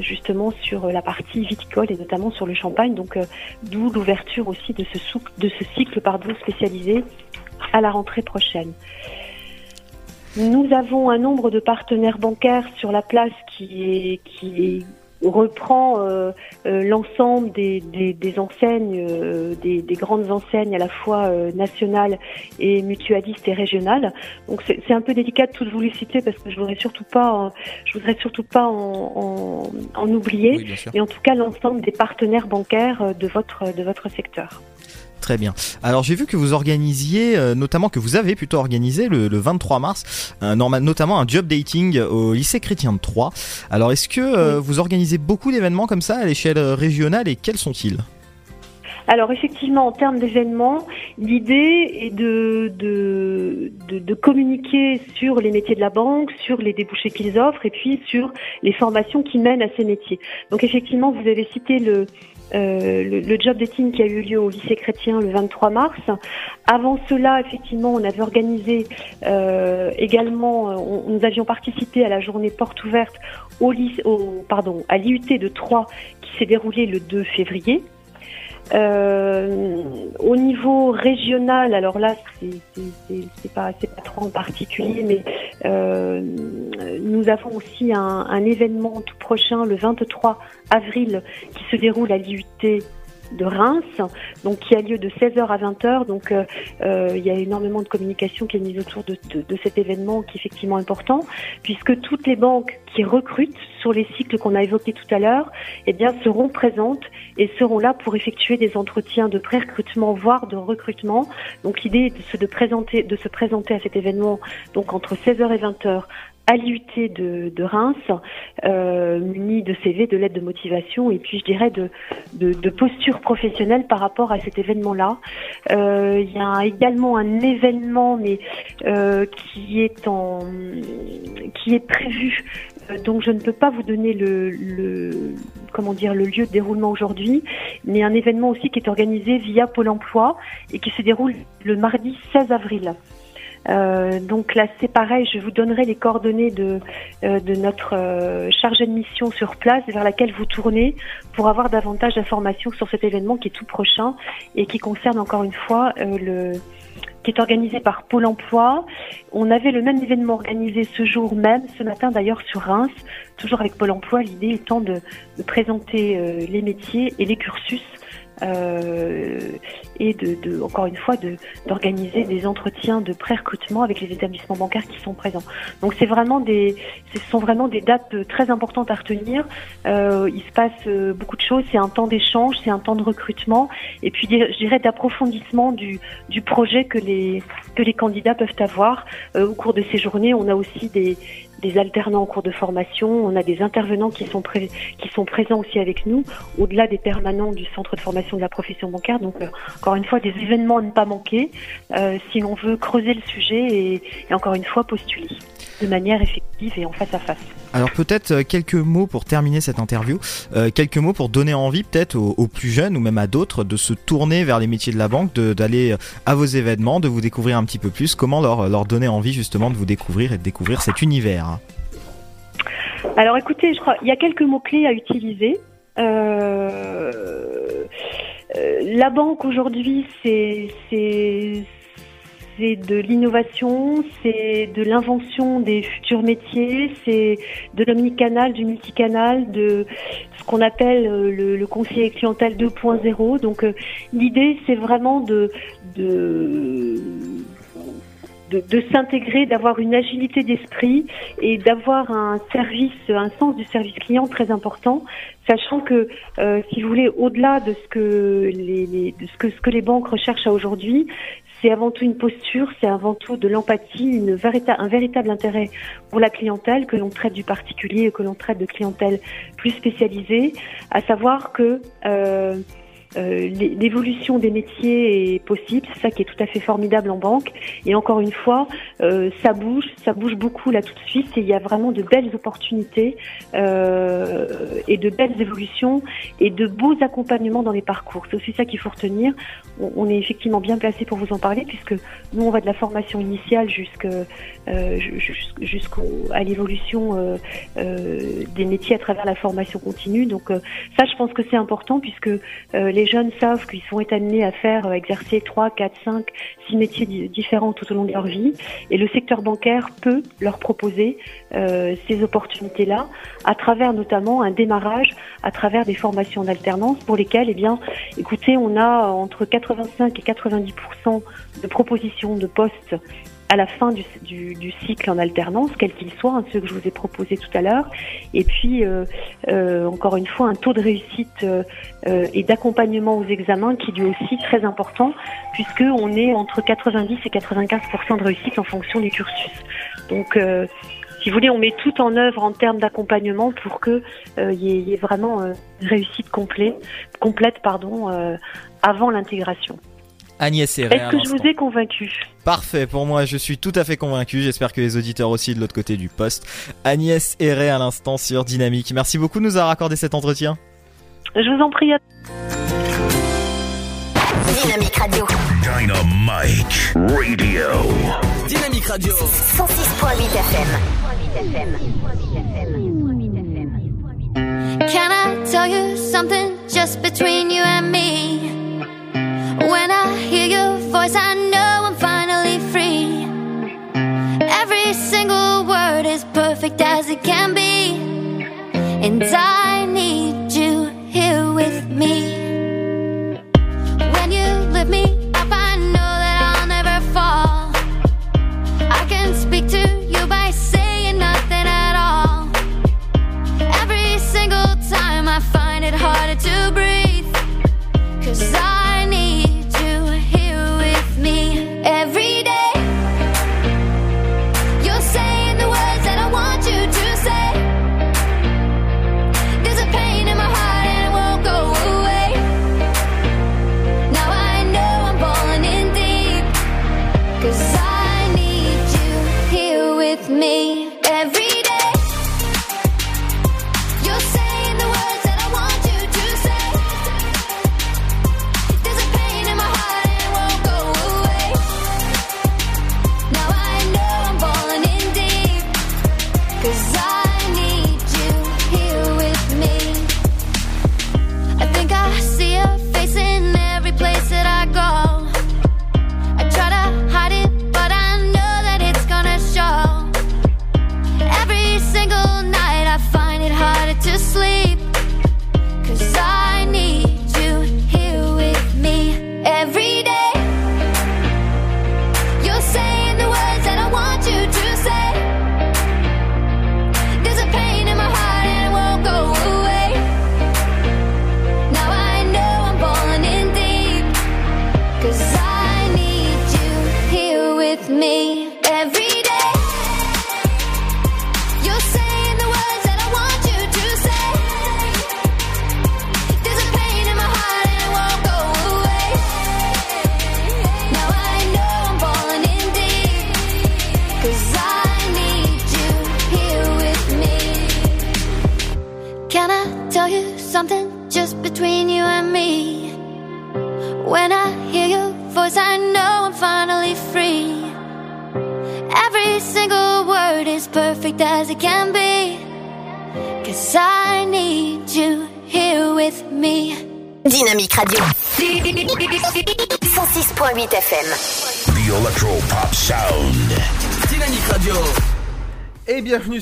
S18: justement sur la partie viticole et notamment sur le champagne, donc d'où l'ouverture aussi de ce, de ce cycle pardon, spécialisé à la rentrée prochaine. Nous avons un nombre de partenaires bancaires sur la place qui est reprend euh, euh, l'ensemble des, des, des enseignes, euh, des, des grandes enseignes à la fois nationales et mutualistes et régionales. Donc c'est un peu délicat de toutes vous les citer parce que je voudrais surtout pas, je voudrais surtout pas en, en, en oublier.
S11: Oui.
S18: Et en tout cas l'ensemble des partenaires bancaires de votre de votre secteur.
S11: Très bien. Alors j'ai vu que vous organisiez, euh, notamment que vous avez plutôt organisé le, le 23 mars, un notamment un job dating au lycée chrétien de Troyes. Alors est-ce que euh, vous organisez beaucoup d'événements comme ça à l'échelle euh, régionale et quels sont-ils?
S18: Alors effectivement, en termes d'événements, l'idée est de, de, de, de communiquer sur les métiers de la banque, sur les débouchés qu'ils offrent et puis sur les formations qui mènent à ces métiers. Donc effectivement, vous avez cité le, euh, le, le job dating qui a eu lieu au lycée chrétien le 23 mars. Avant cela, effectivement, on avait organisé euh, également, euh, nous avions participé à la journée porte ouverte au, lycée, au pardon, à l'IUT de Troyes qui s'est déroulée le 2 février. Euh, au niveau régional, alors là, c'est pas, pas trop en particulier, mais euh, nous avons aussi un, un événement tout prochain, le 23 avril, qui se déroule à l'IUT de Reims, donc qui a lieu de 16h à 20h. Donc euh, euh, il y a énormément de communication qui est mise autour de, cet événement qui est effectivement important, puisque toutes les banques qui recrutent sur les cycles qu'on a évoqués tout à l'heure, eh bien seront présentes et seront là pour effectuer des entretiens de pré-recrutement, voire de recrutement. Donc l'idée est de se, de présenter, de se présenter à cet événement donc entre 16h et 20h à de, Reims, euh, de CV, de lettres de motivation et puis je dirais de, de, posture professionnelle par rapport à cet événement-là. Euh, Il y a également un événement euh, qui est en qui est prévu euh, donc je ne peux pas vous donner le comment dire le lieu de déroulement aujourd'hui, mais un événement aussi qui est organisé via Pôle Emploi et qui se déroule le mardi 16 avril. Euh, donc là, c'est pareil, je vous donnerai les coordonnées de, euh, notre euh, chargé de mission sur place vers laquelle vous tournez pour avoir davantage d'informations sur cet événement qui est tout prochain et qui concerne encore une fois euh, le qui est organisé par Pôle Emploi. On avait le même événement organisé ce jour même, ce matin d'ailleurs sur Reims, toujours avec Pôle Emploi, l'idée étant de, présenter les métiers et les cursus euh, et de, de, encore une fois de d'organiser des entretiens de pré-recrutement avec les établissements bancaires qui sont présents. Donc c'est vraiment des ce sont vraiment des dates euh, très importantes à retenir. Euh, il se passe euh, beaucoup de choses, c'est un temps d'échange, c'est un temps de recrutement et puis je dirais d'approfondissement du du projet que les que les candidats peuvent avoir Euh, au cours de ces journées. On a aussi des des alternants en cours de formation, on a des intervenants qui sont présents aussi avec nous, au-delà des permanents du centre de formation de la profession bancaire. Donc euh, encore une fois, des événements à ne pas manquer euh, si l'on veut creuser le sujet et, et encore une fois postuler de manière effective et en face à face.
S11: Alors peut-être euh, quelques mots pour terminer cette interview, euh, quelques mots pour donner envie peut-être aux, aux plus jeunes ou même à d'autres de se tourner vers les métiers de la banque, de- d'aller euh, à vos événements, de vous découvrir un petit peu plus. Comment leur, leur donner envie justement de vous découvrir et de découvrir cet univers hein?
S18: Alors écoutez, je crois il y a quelques mots-clés à utiliser. Euh, euh, la banque aujourd'hui, c'est c'est de l'innovation, c'est de l'invention des futurs métiers, c'est de l'omnicanal, du multicanal, de ce qu'on appelle euh, le, le conseiller clientèle 2.0. Donc euh, l'idée, c'est vraiment de, s'intégrer, d'avoir une agilité d'esprit et d'avoir un service, un sens du service client très important, sachant que euh, si vous voulez, au-delà de ce que les, ce que ce que les banques recherchent aujourd'hui, c'est avant tout une posture, c'est avant tout de l'empathie, un véritable intérêt pour la clientèle, que l'on traite du particulier et que l'on traite de clientèle plus spécialisée, à savoir que euh, euh, l'é- l'évolution des métiers est possible, c'est ça qui est tout à fait formidable en banque. Et encore une fois, euh, ça bouge, ça bouge beaucoup là tout de suite, et il y a vraiment de belles opportunités euh, et de belles évolutions et de beaux accompagnements dans les parcours. C'est aussi ça qu'il faut retenir. On, est effectivement bien placé pour vous en parler, puisque nous on va de la formation initiale jusqu'à l'évolution des métiers à travers la formation continue. Donc ça, je pense que c'est important puisque les jeunes savent qu'ils être amenés à faire, euh, exercer 3, 4, 5, 6 métiers di- différents tout au long de leur vie. Et le secteur bancaire peut leur proposer euh, ces opportunités-là à travers notamment un démarrage, à travers des formations en alternance pour lesquelles, eh bien, écoutez, on a entre 85 et 90% de propositions de postes à la fin du, du, du cycle en alternance, quel qu'il soit, hein, ceux que je vous ai proposés tout à l'heure. Et puis, euh, euh, encore une fois, un taux de réussite euh, et d'accompagnement aux examens qui est aussi très important, puisque on est entre 90 et 95% de réussite en fonction des cursus. Donc, si vous voulez, on met tout en œuvre en termes d'accompagnement pour que y, ait- y ait vraiment une réussite complète, complète pardon, avant l'intégration.
S11: Agnès Serret.
S18: Est-ce que je vous ai convaincu
S11: Parfait, pour moi je suis tout à fait convaincu, j'espère que les auditeurs aussi de l'autre côté du poste. Agnès Herré à l'instant sur Dynamique. Merci beaucoup de nous avoir accordé cet entretien.
S18: Je vous en prie. à-
S10: Dynamique Radio.
S6: Dynamite Radio.
S14: Dynamique Radio.
S10: 106.8 FM.
S8: Can I tell you something just between you and me? When I hear your voice, I know I'm finally free. Every single word is perfect as it can be. And I need you here with me. When you lift me up, I know that I'll never fall. I can speak to you by saying nothing at all. Every single time I find it harder to breathe. Cause I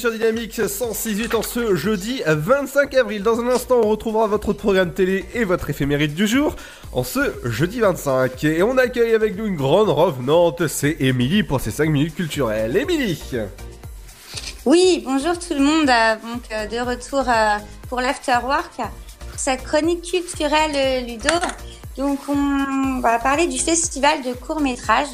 S3: sur Dynamique 106.8 en ce jeudi 25 avril. Dans un instant, on retrouvera votre programme télé et votre éphémérite du jour en ce jeudi 25. Et on accueille avec nous une grande revenante, c'est Émilie pour ses 5 minutes culturelles. Émilie
S19: Oui, bonjour tout le monde. euh, Donc, euh, de retour euh, pour l'Afterwork, pour cette chronique culturelle Ludo. Donc, on va parler du festival de court-métrage.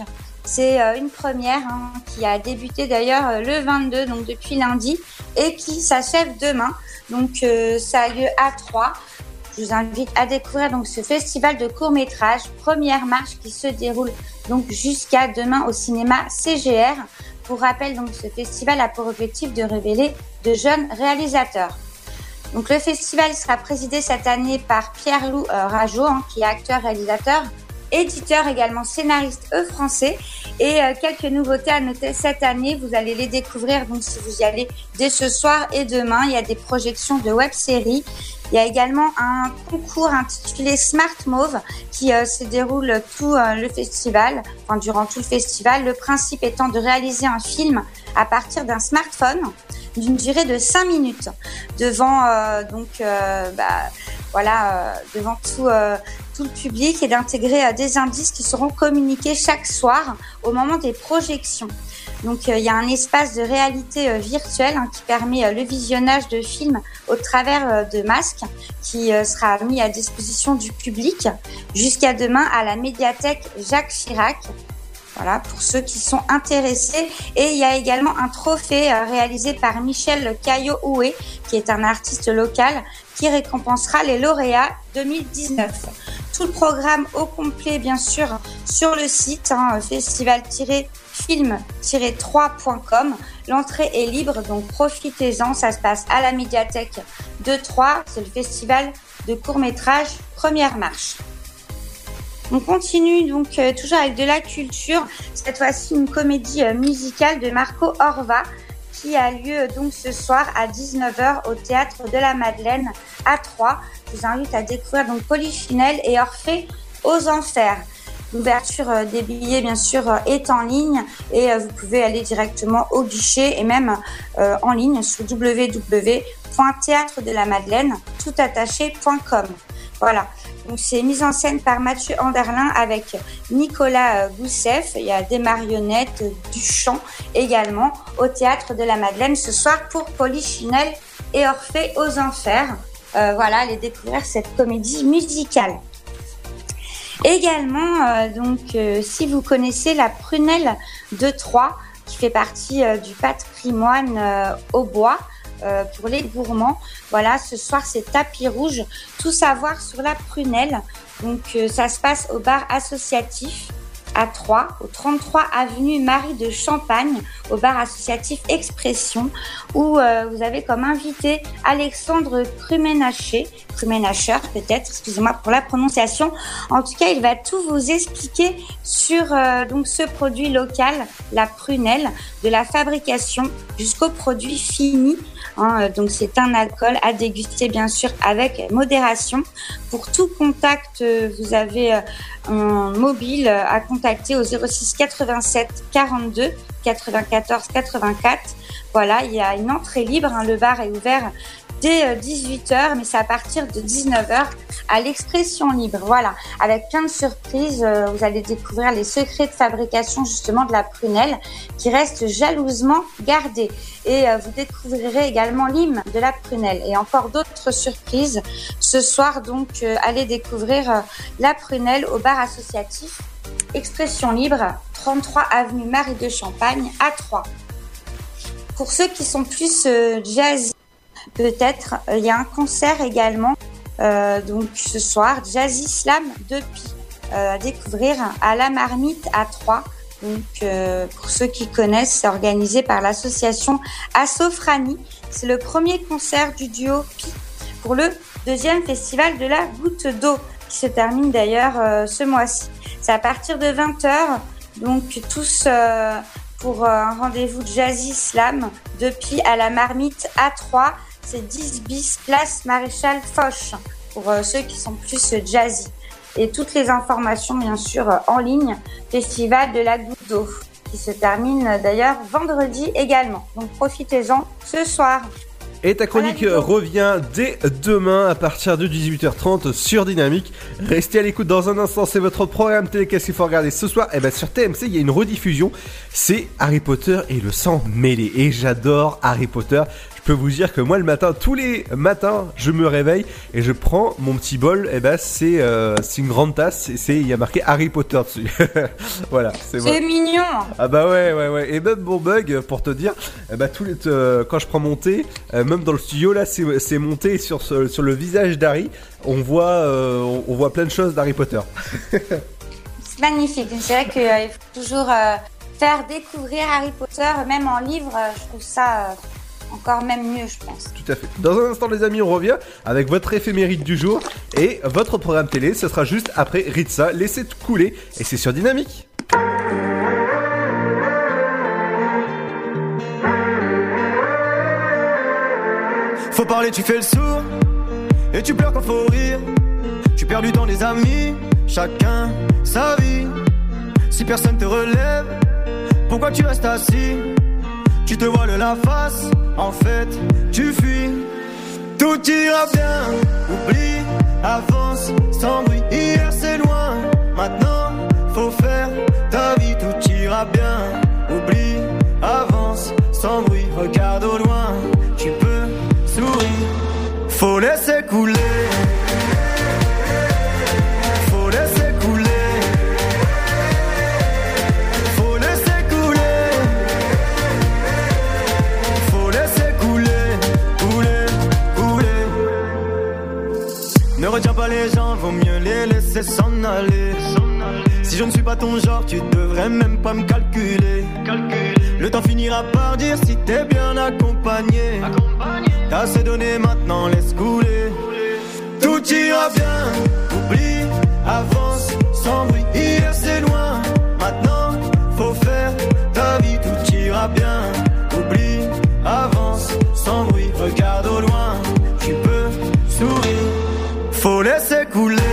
S19: C'est euh, une première hein, qui a débuté d'ailleurs euh, le 22, donc depuis lundi, et qui s'achève demain. Donc, euh, ça a lieu à 3. Je vous invite à découvrir donc ce festival de court-métrage, première marche qui se déroule donc jusqu'à demain au cinéma CGR. Pour rappel, donc, ce festival a pour objectif de révéler de jeunes réalisateurs. Donc, le festival sera présidé cette année par Pierre-Loup euh, Rajo, hein, qui est acteur, réalisateur, éditeur également, scénariste eux français. Et euh, quelques nouveautés à noter cette année, vous allez les découvrir donc si vous y allez dès ce soir et demain. Il y a des projections de web-séries, Il y a également un concours intitulé Smart Mauve qui euh, se déroule tout euh, le festival, enfin durant tout le festival. Le principe étant de réaliser un film à partir d'un smartphone d'une durée de 5 minutes devant euh, donc euh, bah, voilà devant tout tout le public et d'intégrer des indices qui seront communiqués chaque soir au moment des projections. Donc euh, il y a un espace de réalité euh, virtuelle hein, qui permet euh, le visionnage de films au travers de masques qui sera mis à disposition du public jusqu'à demain à la médiathèque Jacques Chirac. Voilà, pour ceux qui sont intéressés. Et il y a également un trophée réalisé par Michel Caillot-Houé, qui est un artiste local, qui récompensera les lauréats 2019. Tout le programme au complet, bien sûr, sur le site hein, festival-film-3.com. L'entrée est libre, donc profitez-en. Ça se passe à la médiathèque de Troyes. C'est le festival de court-métrage Première Marche. On continue donc euh, toujours avec de la culture. Cette fois-ci, une comédie euh, musicale de Marco Orva qui a lieu euh, donc ce soir à 19h au théâtre de la Madeleine à Troyes. Je vous invite à découvrir donc Polychinelle et Orphée aux Enfers. L'ouverture euh, des billets, bien sûr, euh, est en ligne et euh, vous pouvez aller directement au guichet et même en ligne sur www.théâtre-de-la-Madeleine toutattaché.com. Voilà. Donc c'est mis en scène par Mathieu Anderlin avec Nicolas euh, Goussef. Il y a des marionnettes, du chant également au théâtre de la Madeleine ce soir pour Polychinelle et Orphée aux Enfers. Euh, voilà, allez découvrir cette comédie musicale. Également, euh, donc, euh, si vous connaissez la prunelle de Troyes, qui fait partie euh, du patrimoine au bois pour les gourmands, voilà, ce soir c'est tapis rouge, tout savoir sur la prunelle. Donc, ça se passe au bar associatif à Troyes, au 33 avenue Marie de Champagne, au bar associatif Expression, où euh, vous avez comme invité Alexandre Krumenacher, Krumenacher peut-être, excusez-moi pour la prononciation. En tout cas, il va tout vous expliquer sur euh, donc ce produit local, la prunelle, de la fabrication jusqu'au produit fini. Hein, euh, donc c'est un alcool à déguster bien sûr avec modération. Pour tout contact, euh, vous avez euh, un mobile à contacter au 06 87 42 94 84. Voilà, il y a une entrée libre. hein, le bar est ouvert dès 18h, mais c'est à partir de 19h à l'expression libre. Voilà, avec plein de surprises, euh, vous allez découvrir les secrets de fabrication justement de la prunelle qui reste jalousement gardée. Et euh, vous découvrirez également l'hymne de la prunelle et encore d'autres surprises. Ce soir, donc, euh, allez découvrir euh, la prunelle au bar associatif Expression libre, 33 avenue Marie de Champagne à Troyes. Pour ceux qui sont plus euh, jazz, peut-être, il y a un concert également, euh, donc ce soir, Jazzy Slam de Pi, euh, à découvrir à la Marmite à Troyes. Donc, euh, pour ceux qui connaissent, c'est organisé par l'association Assofranie. C'est le premier concert du duo Pi pour le deuxième festival de la goutte d'eau, qui se termine d'ailleurs euh, ce mois-ci. C'est à partir de 20h, donc tous euh, pour euh, un rendez-vous Jazzy Slam depuis à la Marmite à 3 c'est 10 bis place Maréchal Foch pour euh, ceux qui sont plus euh, jazzy. Et toutes les informations bien sûr euh, en ligne, Festival de la goutte d'eau qui se termine d'ailleurs vendredi également. Donc profitez-en ce soir.
S3: Et ta chronique
S19: Voilà,
S3: revient dès demain à partir de 18h30 sur Dynamique. Restez à l'écoute dans un instant, c'est votre programme télé. Qu'est-ce qu'il faut regarder ce soir? Et ben sur TMC, il y a une rediffusion. C'est Harry Potter et le sang mêlé. Et j'adore Harry Potter. Je peux vous dire que moi le matin, tous les matins, je me réveille et je prends mon petit bol. Et ben c'est euh, c'est une grande tasse. et C'est il y a marqué Harry Potter dessus. (laughs) voilà, c'est
S19: mignon.
S3: Ah bah ouais ouais ouais et même mon bug pour te dire eh bah tous les euh, quand je prends mon thé euh, même dans le studio là c'est monté sur ce- sur le visage d'Harry on voit on, on voit plein de choses d'Harry Potter (laughs)
S19: C'est magnifique. C'est vrai qu'il faut toujours faire découvrir Harry Potter, même en livre. je trouve ça encore même mieux, je pense.
S3: tout à fait dans un instant les amis on revient avec votre éphéméride du jour et votre programme télé ce sera juste après Ritza laissez tout couler et c'est sur Dynamique
S20: Faut parler, tu fais le sourd. Et tu pleures quand faut rire. Tu perds du temps des amis, chacun sa vie. Si personne te relève, pourquoi tu restes assis? Tu te voiles la face, en fait, tu fuis. Tout ira bien, oublie, avance, sans bruit. Hier c'est loin, maintenant faut faire ta vie. Je ne suis pas ton genre, tu devrais même pas me calculer. Le temps finira par dire si t'es bien accompagné. T'as assez donné, maintenant laisse couler. Tout ira bien, oublie, avance, sans bruit. Hier c'est loin, maintenant faut faire ta vie. Tout ira bien, oublie, avance, sans bruit. Regarde au loin, tu peux sourire. Faut laisser couler.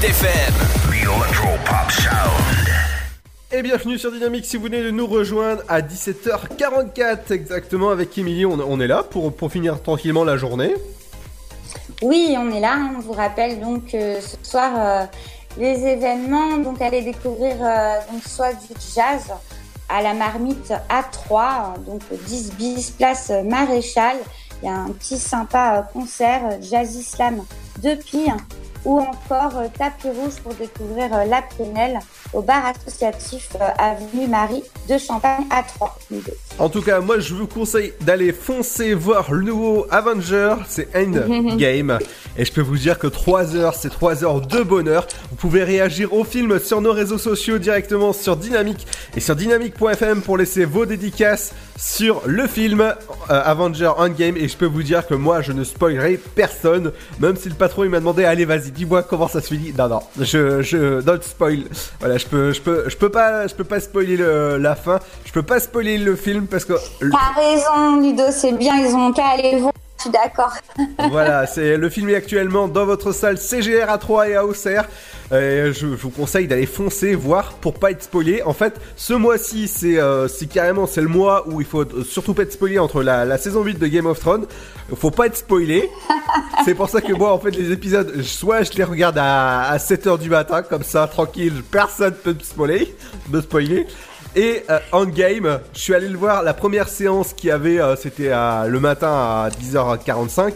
S2: 106.8 FM.
S6: The Electropop Sound.
S3: Et bienvenue sur Dynamique si vous venez de nous rejoindre à 17h44 exactement avec Émilie. On, on est là pour, pour finir tranquillement la journée.
S19: Oui, on est là. hein. On vous rappelle donc euh, ce soir euh, les événements. Donc, allez découvrir euh, donc soit du jazz à la marmite A3, donc 10 bis place Maréchal. Il y a un petit sympa concert jazz islam de Pille ou encore euh, tapis rouge pour découvrir euh, la PNL au bar associatif euh, avenue Marie de Champagne A3.
S3: En tout cas, moi je vous conseille d'aller foncer voir le nouveau Avenger, c'est Endgame. (laughs) Et je peux vous dire que 3 heures, c'est 3 heures de bonheur. Vous pouvez réagir au film sur nos réseaux sociaux directement sur Dynamique et sur dynamique.fm pour laisser vos dédicaces sur le film Avenger Endgame. Et je peux vous dire que moi je ne spoilerai personne, même si le patron il m'a demandé allez vas-y dis-moi comment ça se finit. Non non, je je don't spoil. Voilà, je peux je peux je peux pas je peux pas spoiler le- la fin. Je peux pas spoiler le film parce que
S19: T'as raison, Ludo, c'est bien, ils ont qu'à aller voir. Je suis d'accord.
S3: voilà, c'est le film est actuellement dans votre salle CGR A3 et à Auxerre. Euh, je, je vous conseille d'aller foncer voir pour pas être spoilé. En fait, ce mois-ci, c'est euh, carrément c'est le mois où il faut surtout pas être spoilé entre la, la saison 8 de Game of Thrones. Faut pas être spoilé. (laughs) c'est pour ça que moi, en fait, les épisodes, soit je les regarde à, à 7h du matin, comme ça, tranquille, personne peut me spoiler, me spoiler. Et euh, Endgame, je suis allé le voir la première séance qui avait, euh, c'était le matin à 10h45.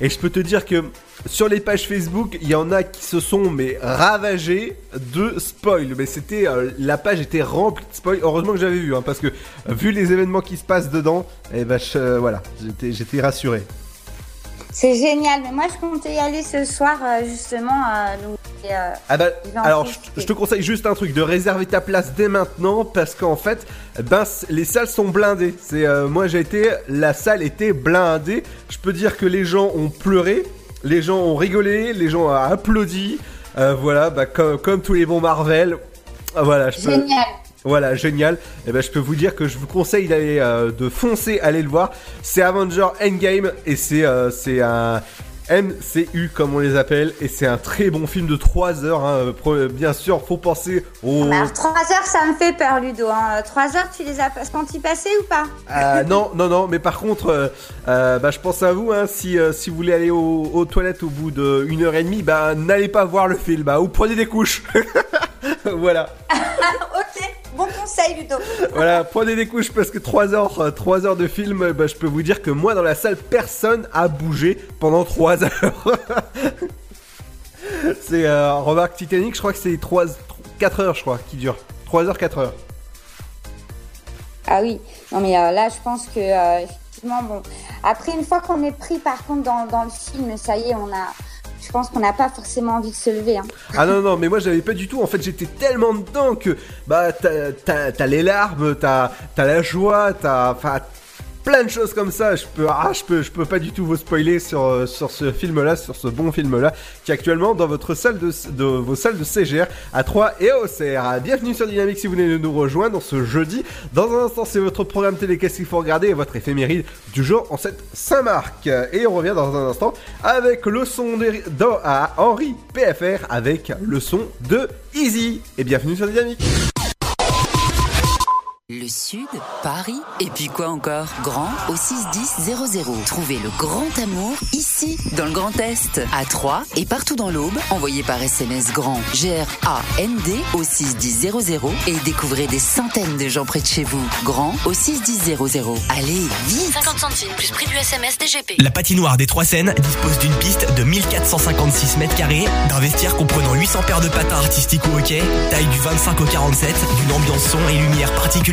S3: Et je peux te dire que sur les pages Facebook, il y en a qui se sont mais ravagés de spoil. Mais c'était euh, la page était remplie de spoil. Heureusement que j'avais vu, hein, parce que vu les événements qui se passent dedans, et ben voilà, j'étais rassuré.
S19: C'est génial, mais moi je comptais y aller ce soir euh, justement. euh, donc, euh,
S3: Ah bah, alors je, te conseille juste un truc, de réserver ta place dès maintenant parce qu'en fait, ben les salles sont blindées. C'est euh, moi j'ai été, la salle était blindée. Je peux dire que les gens ont pleuré, les gens ont rigolé, les gens ont applaudi. Voilà, bah, comme, comme tous les bons Marvel. Voilà, je peux.
S19: Génial.
S3: Voilà, génial. Et ben, je peux vous dire que je vous conseille d'aller euh, de foncer, aller le voir. C'est Avenger Endgame et c'est euh, c'est un MCU comme on les appelle et c'est un très bon film de 3 heures. hein. Pro- Bien sûr, faut penser au.
S19: Alors, 3 heures, ça me fait peur, Ludo. Hein. 3 heures, tu les as senti passer ou pas?
S3: Ah, (laughs) non, non, non, mais par contre, euh, euh, bah, je pense à vous, hein, si, euh, si vous voulez aller au- aux toilettes au bout d'une heure et demie, bah, n'allez pas voir le film, bah, ou prenez des couches. (laughs) voilà, (laughs)
S19: Ok, bon conseil, Ludo.
S3: voilà, prenez des couches parce que 3 heures, euh, 3 heures de film, euh, bah, je peux vous dire que moi dans la salle, personne a bougé pendant 3 heures. (laughs) c'est, euh, remarque Titanic, je crois que c'est 3, 4 heures, je crois, qui dure. 3 heures, 4 heures.
S19: Ah oui, non mais euh, là je pense que euh, effectivement bon. Après une fois qu'on est pris par contre dans, dans le film, ça y est, on a. Je pense qu'on n'a pas forcément envie de se lever. Hein.
S3: Ah non, non, mais moi j'avais pas du tout. En fait, j'étais tellement dedans que bah t'as, les larmes, t'as, t'as la joie, t'as. Plein de choses comme ça. Je peux, ah, je peux, je peux pas du tout vous spoiler sur, euh, sur ce film-là, sur ce bon film-là, qui est actuellement dans votre salle de, de vos salles de CGR à 3 et à Auxerre. Bienvenue sur Dynamique si vous venez de nous rejoindre ce jeudi. Dans un instant, c'est votre programme télé Qu'est-ce qu'il faut regarder? Et votre éphéméride du jour en cette Saint-Marc. Et on revient dans un instant avec le son de, Henri PFR avec le son de Easy. Et bienvenue sur Dynamique.
S21: Le Sud, Paris, et puis quoi encore? Grand au 61000. Trouvez le grand amour ici, dans le Grand Est, à Troyes et partout dans l'Aube. Envoyez par SMS grand G-R-A-N-D au 61000 et découvrez des centaines de gens près de chez vous. Grand au 61000. Allez, vite
S1: 50 centimes plus prix du SMS DGP.
S14: La patinoire des Trois Seines dispose d'une piste de 1456 mètres carrés, d'un vestiaire comprenant 800 paires de patins artistiques au hockey, taille du 25 au 47, d'une ambiance son et lumière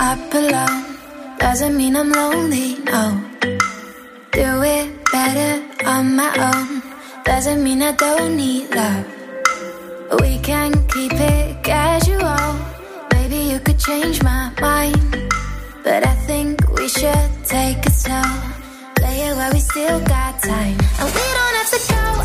S8: up alone. Doesn't mean I'm lonely, no. Do it better on my own. Doesn't mean I don't need love. We can keep it casual. Maybe you could change my mind. But I think we should take it slow. Play it while we still got time. And we don't have to go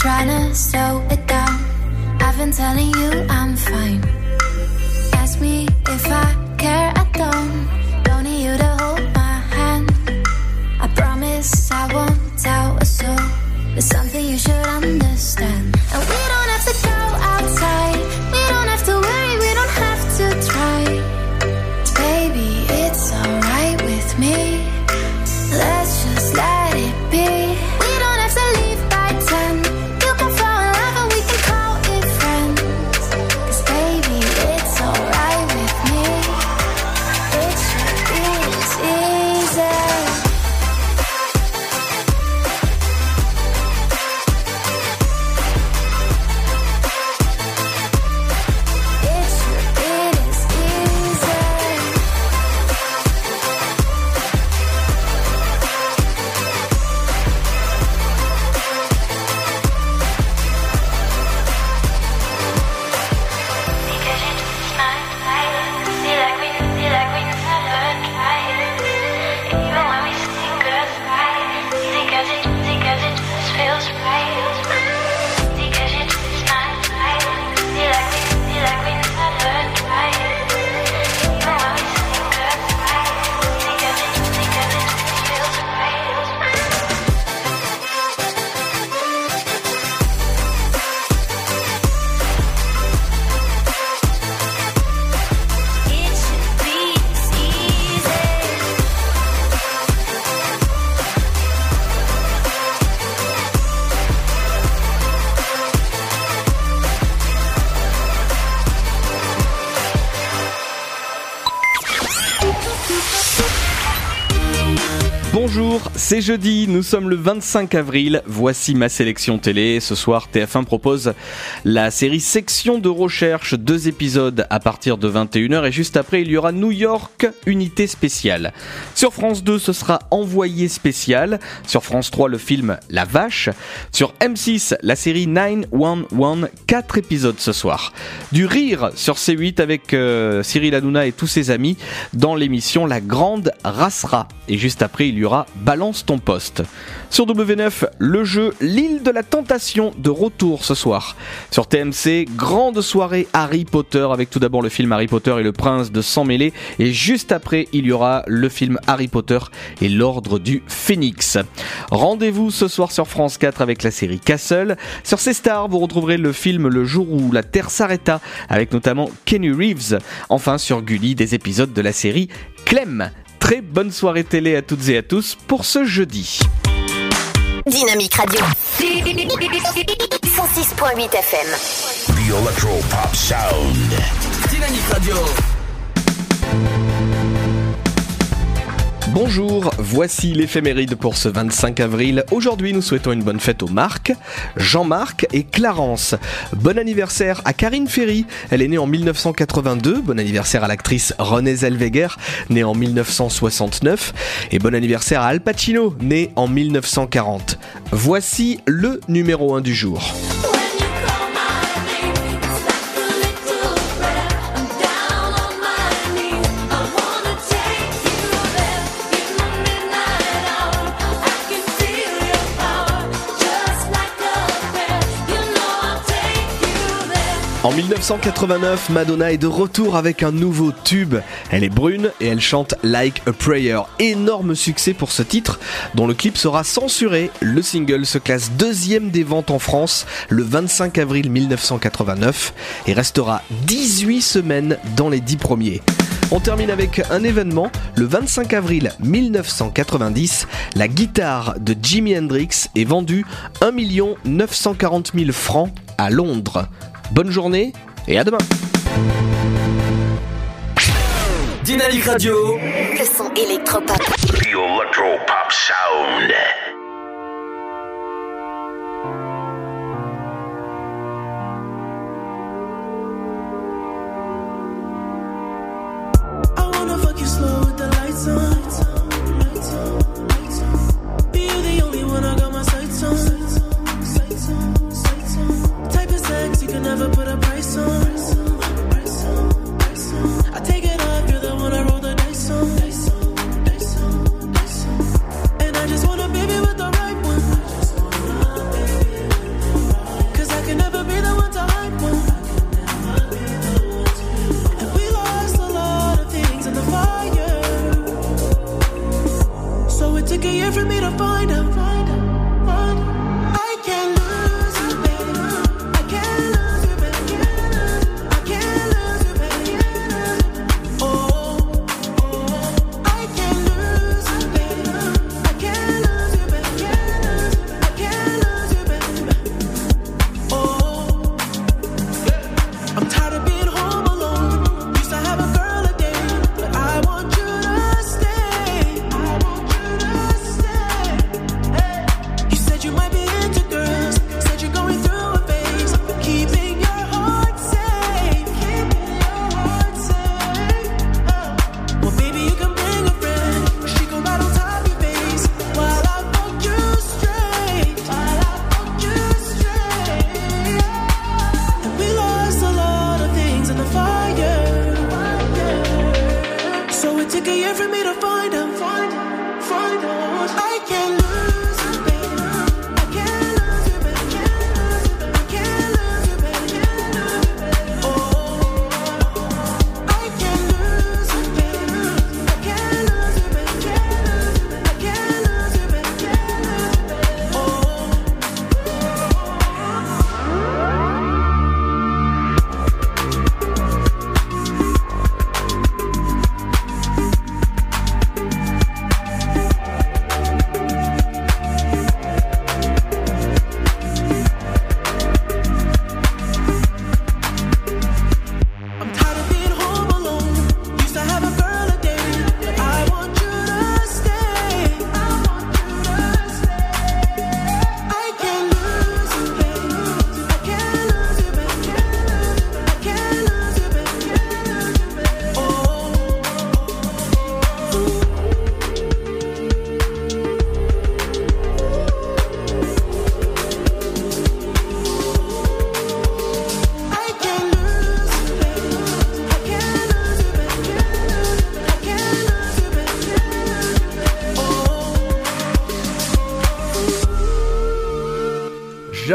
S8: trying to slow it down. I've been telling you I'm fine. Ask me if I care, I don't.
S22: C'est jeudi, nous sommes le 25 avril, voici ma sélection télé. Ce soir, TF1 propose la série Section de recherche, deux épisodes à partir de 21h et juste après, il y aura New York, unité spéciale. Sur France 2, ce sera Envoyé spécial. Sur France 3, le film La Vache. Sur M6, la série 911, quatre épisodes ce soir. Du rire sur C8 avec euh, Cyril Hanouna et tous ses amis dans l'émission La Grande Rassera. Et juste après, il y aura Balance ton poste. Sur W9, le jeu L'île de la tentation de retour ce soir. Sur TMC, grande soirée Harry Potter avec tout d'abord le film Harry Potter et le prince de sang mêlé. Et juste après, il y aura le film Harry Potter et l'ordre du Phénix. Rendez-vous ce soir sur France 4 avec la série Castle. Sur C-Star, vous retrouverez le film Le jour où la Terre s'arrêta avec notamment Kenny Reeves. Enfin sur Gulli, des épisodes de la série Clem. Très bonne soirée télé à toutes et à tous pour ce jeudi.
S10: Dynamique Radio. 106.8 FM.
S2: The Electro Pop Sound. Dynamique Radio.
S22: Bonjour, voici l'éphéméride pour ce 25 avril. Aujourd'hui, nous souhaitons une bonne fête aux Marc, Jean-Marc et Clarence. Bon anniversaire à Karine Ferry, elle est née en 1982. Bon anniversaire à l'actrice Renée Zellweger, née en 1969. Et bon anniversaire à Al Pacino, né en 1940. Voici le numéro 1 du jour. 1989, Madonna est de retour avec un nouveau tube. Elle est brune et elle chante Like a Prayer. Énorme succès pour ce titre, dont le clip sera censuré. Le single se classe deuxième des ventes en France le 25 avril 1989 et restera 18 semaines dans les 10 premiers. On termine avec un événement. Le 25 avril 1990, la guitare de Jimi Hendrix est vendue 1 940 000 francs à Londres. Bonne journée et à demain.
S2: Dynamique Radio.
S10: Le son électropop.
S2: The Electro Pop Sound.
S23: never put a price on. I take it up. you're the one I roll the dice on. And I just want baby with the right I can never be the one to one. And we lost a lot of things in the fire. So it took a year for me to find out. Find out.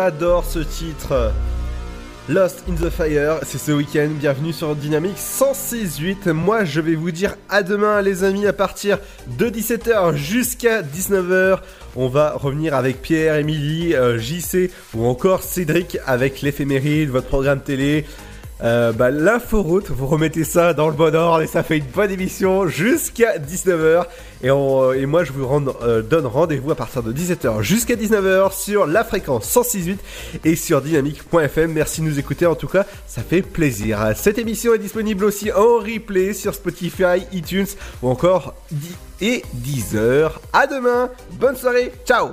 S3: J'adore ce titre. Lost in the Fire, c'est ce week-end, bienvenue sur Dynamique 106.8. Moi je vais vous dire à demain les amis à partir de 17h jusqu'à 19h. On va revenir avec Pierre, Émilie, euh, JC ou encore Cédric avec l'éphéméride, votre programme télé. Euh, bah, l'inforoute, vous remettez ça dans le bon ordre et ça fait une bonne émission jusqu'à 19h. Et, on- et moi, je vous euh, donne rendez-vous à partir de 17h jusqu'à 19h sur la fréquence 106.8 et sur dynamique.fm. Merci de nous écouter, en tout cas, ça fait plaisir. Cette émission est disponible aussi en replay sur Spotify, iTunes ou encore et 10h. À demain, bonne soirée, ciao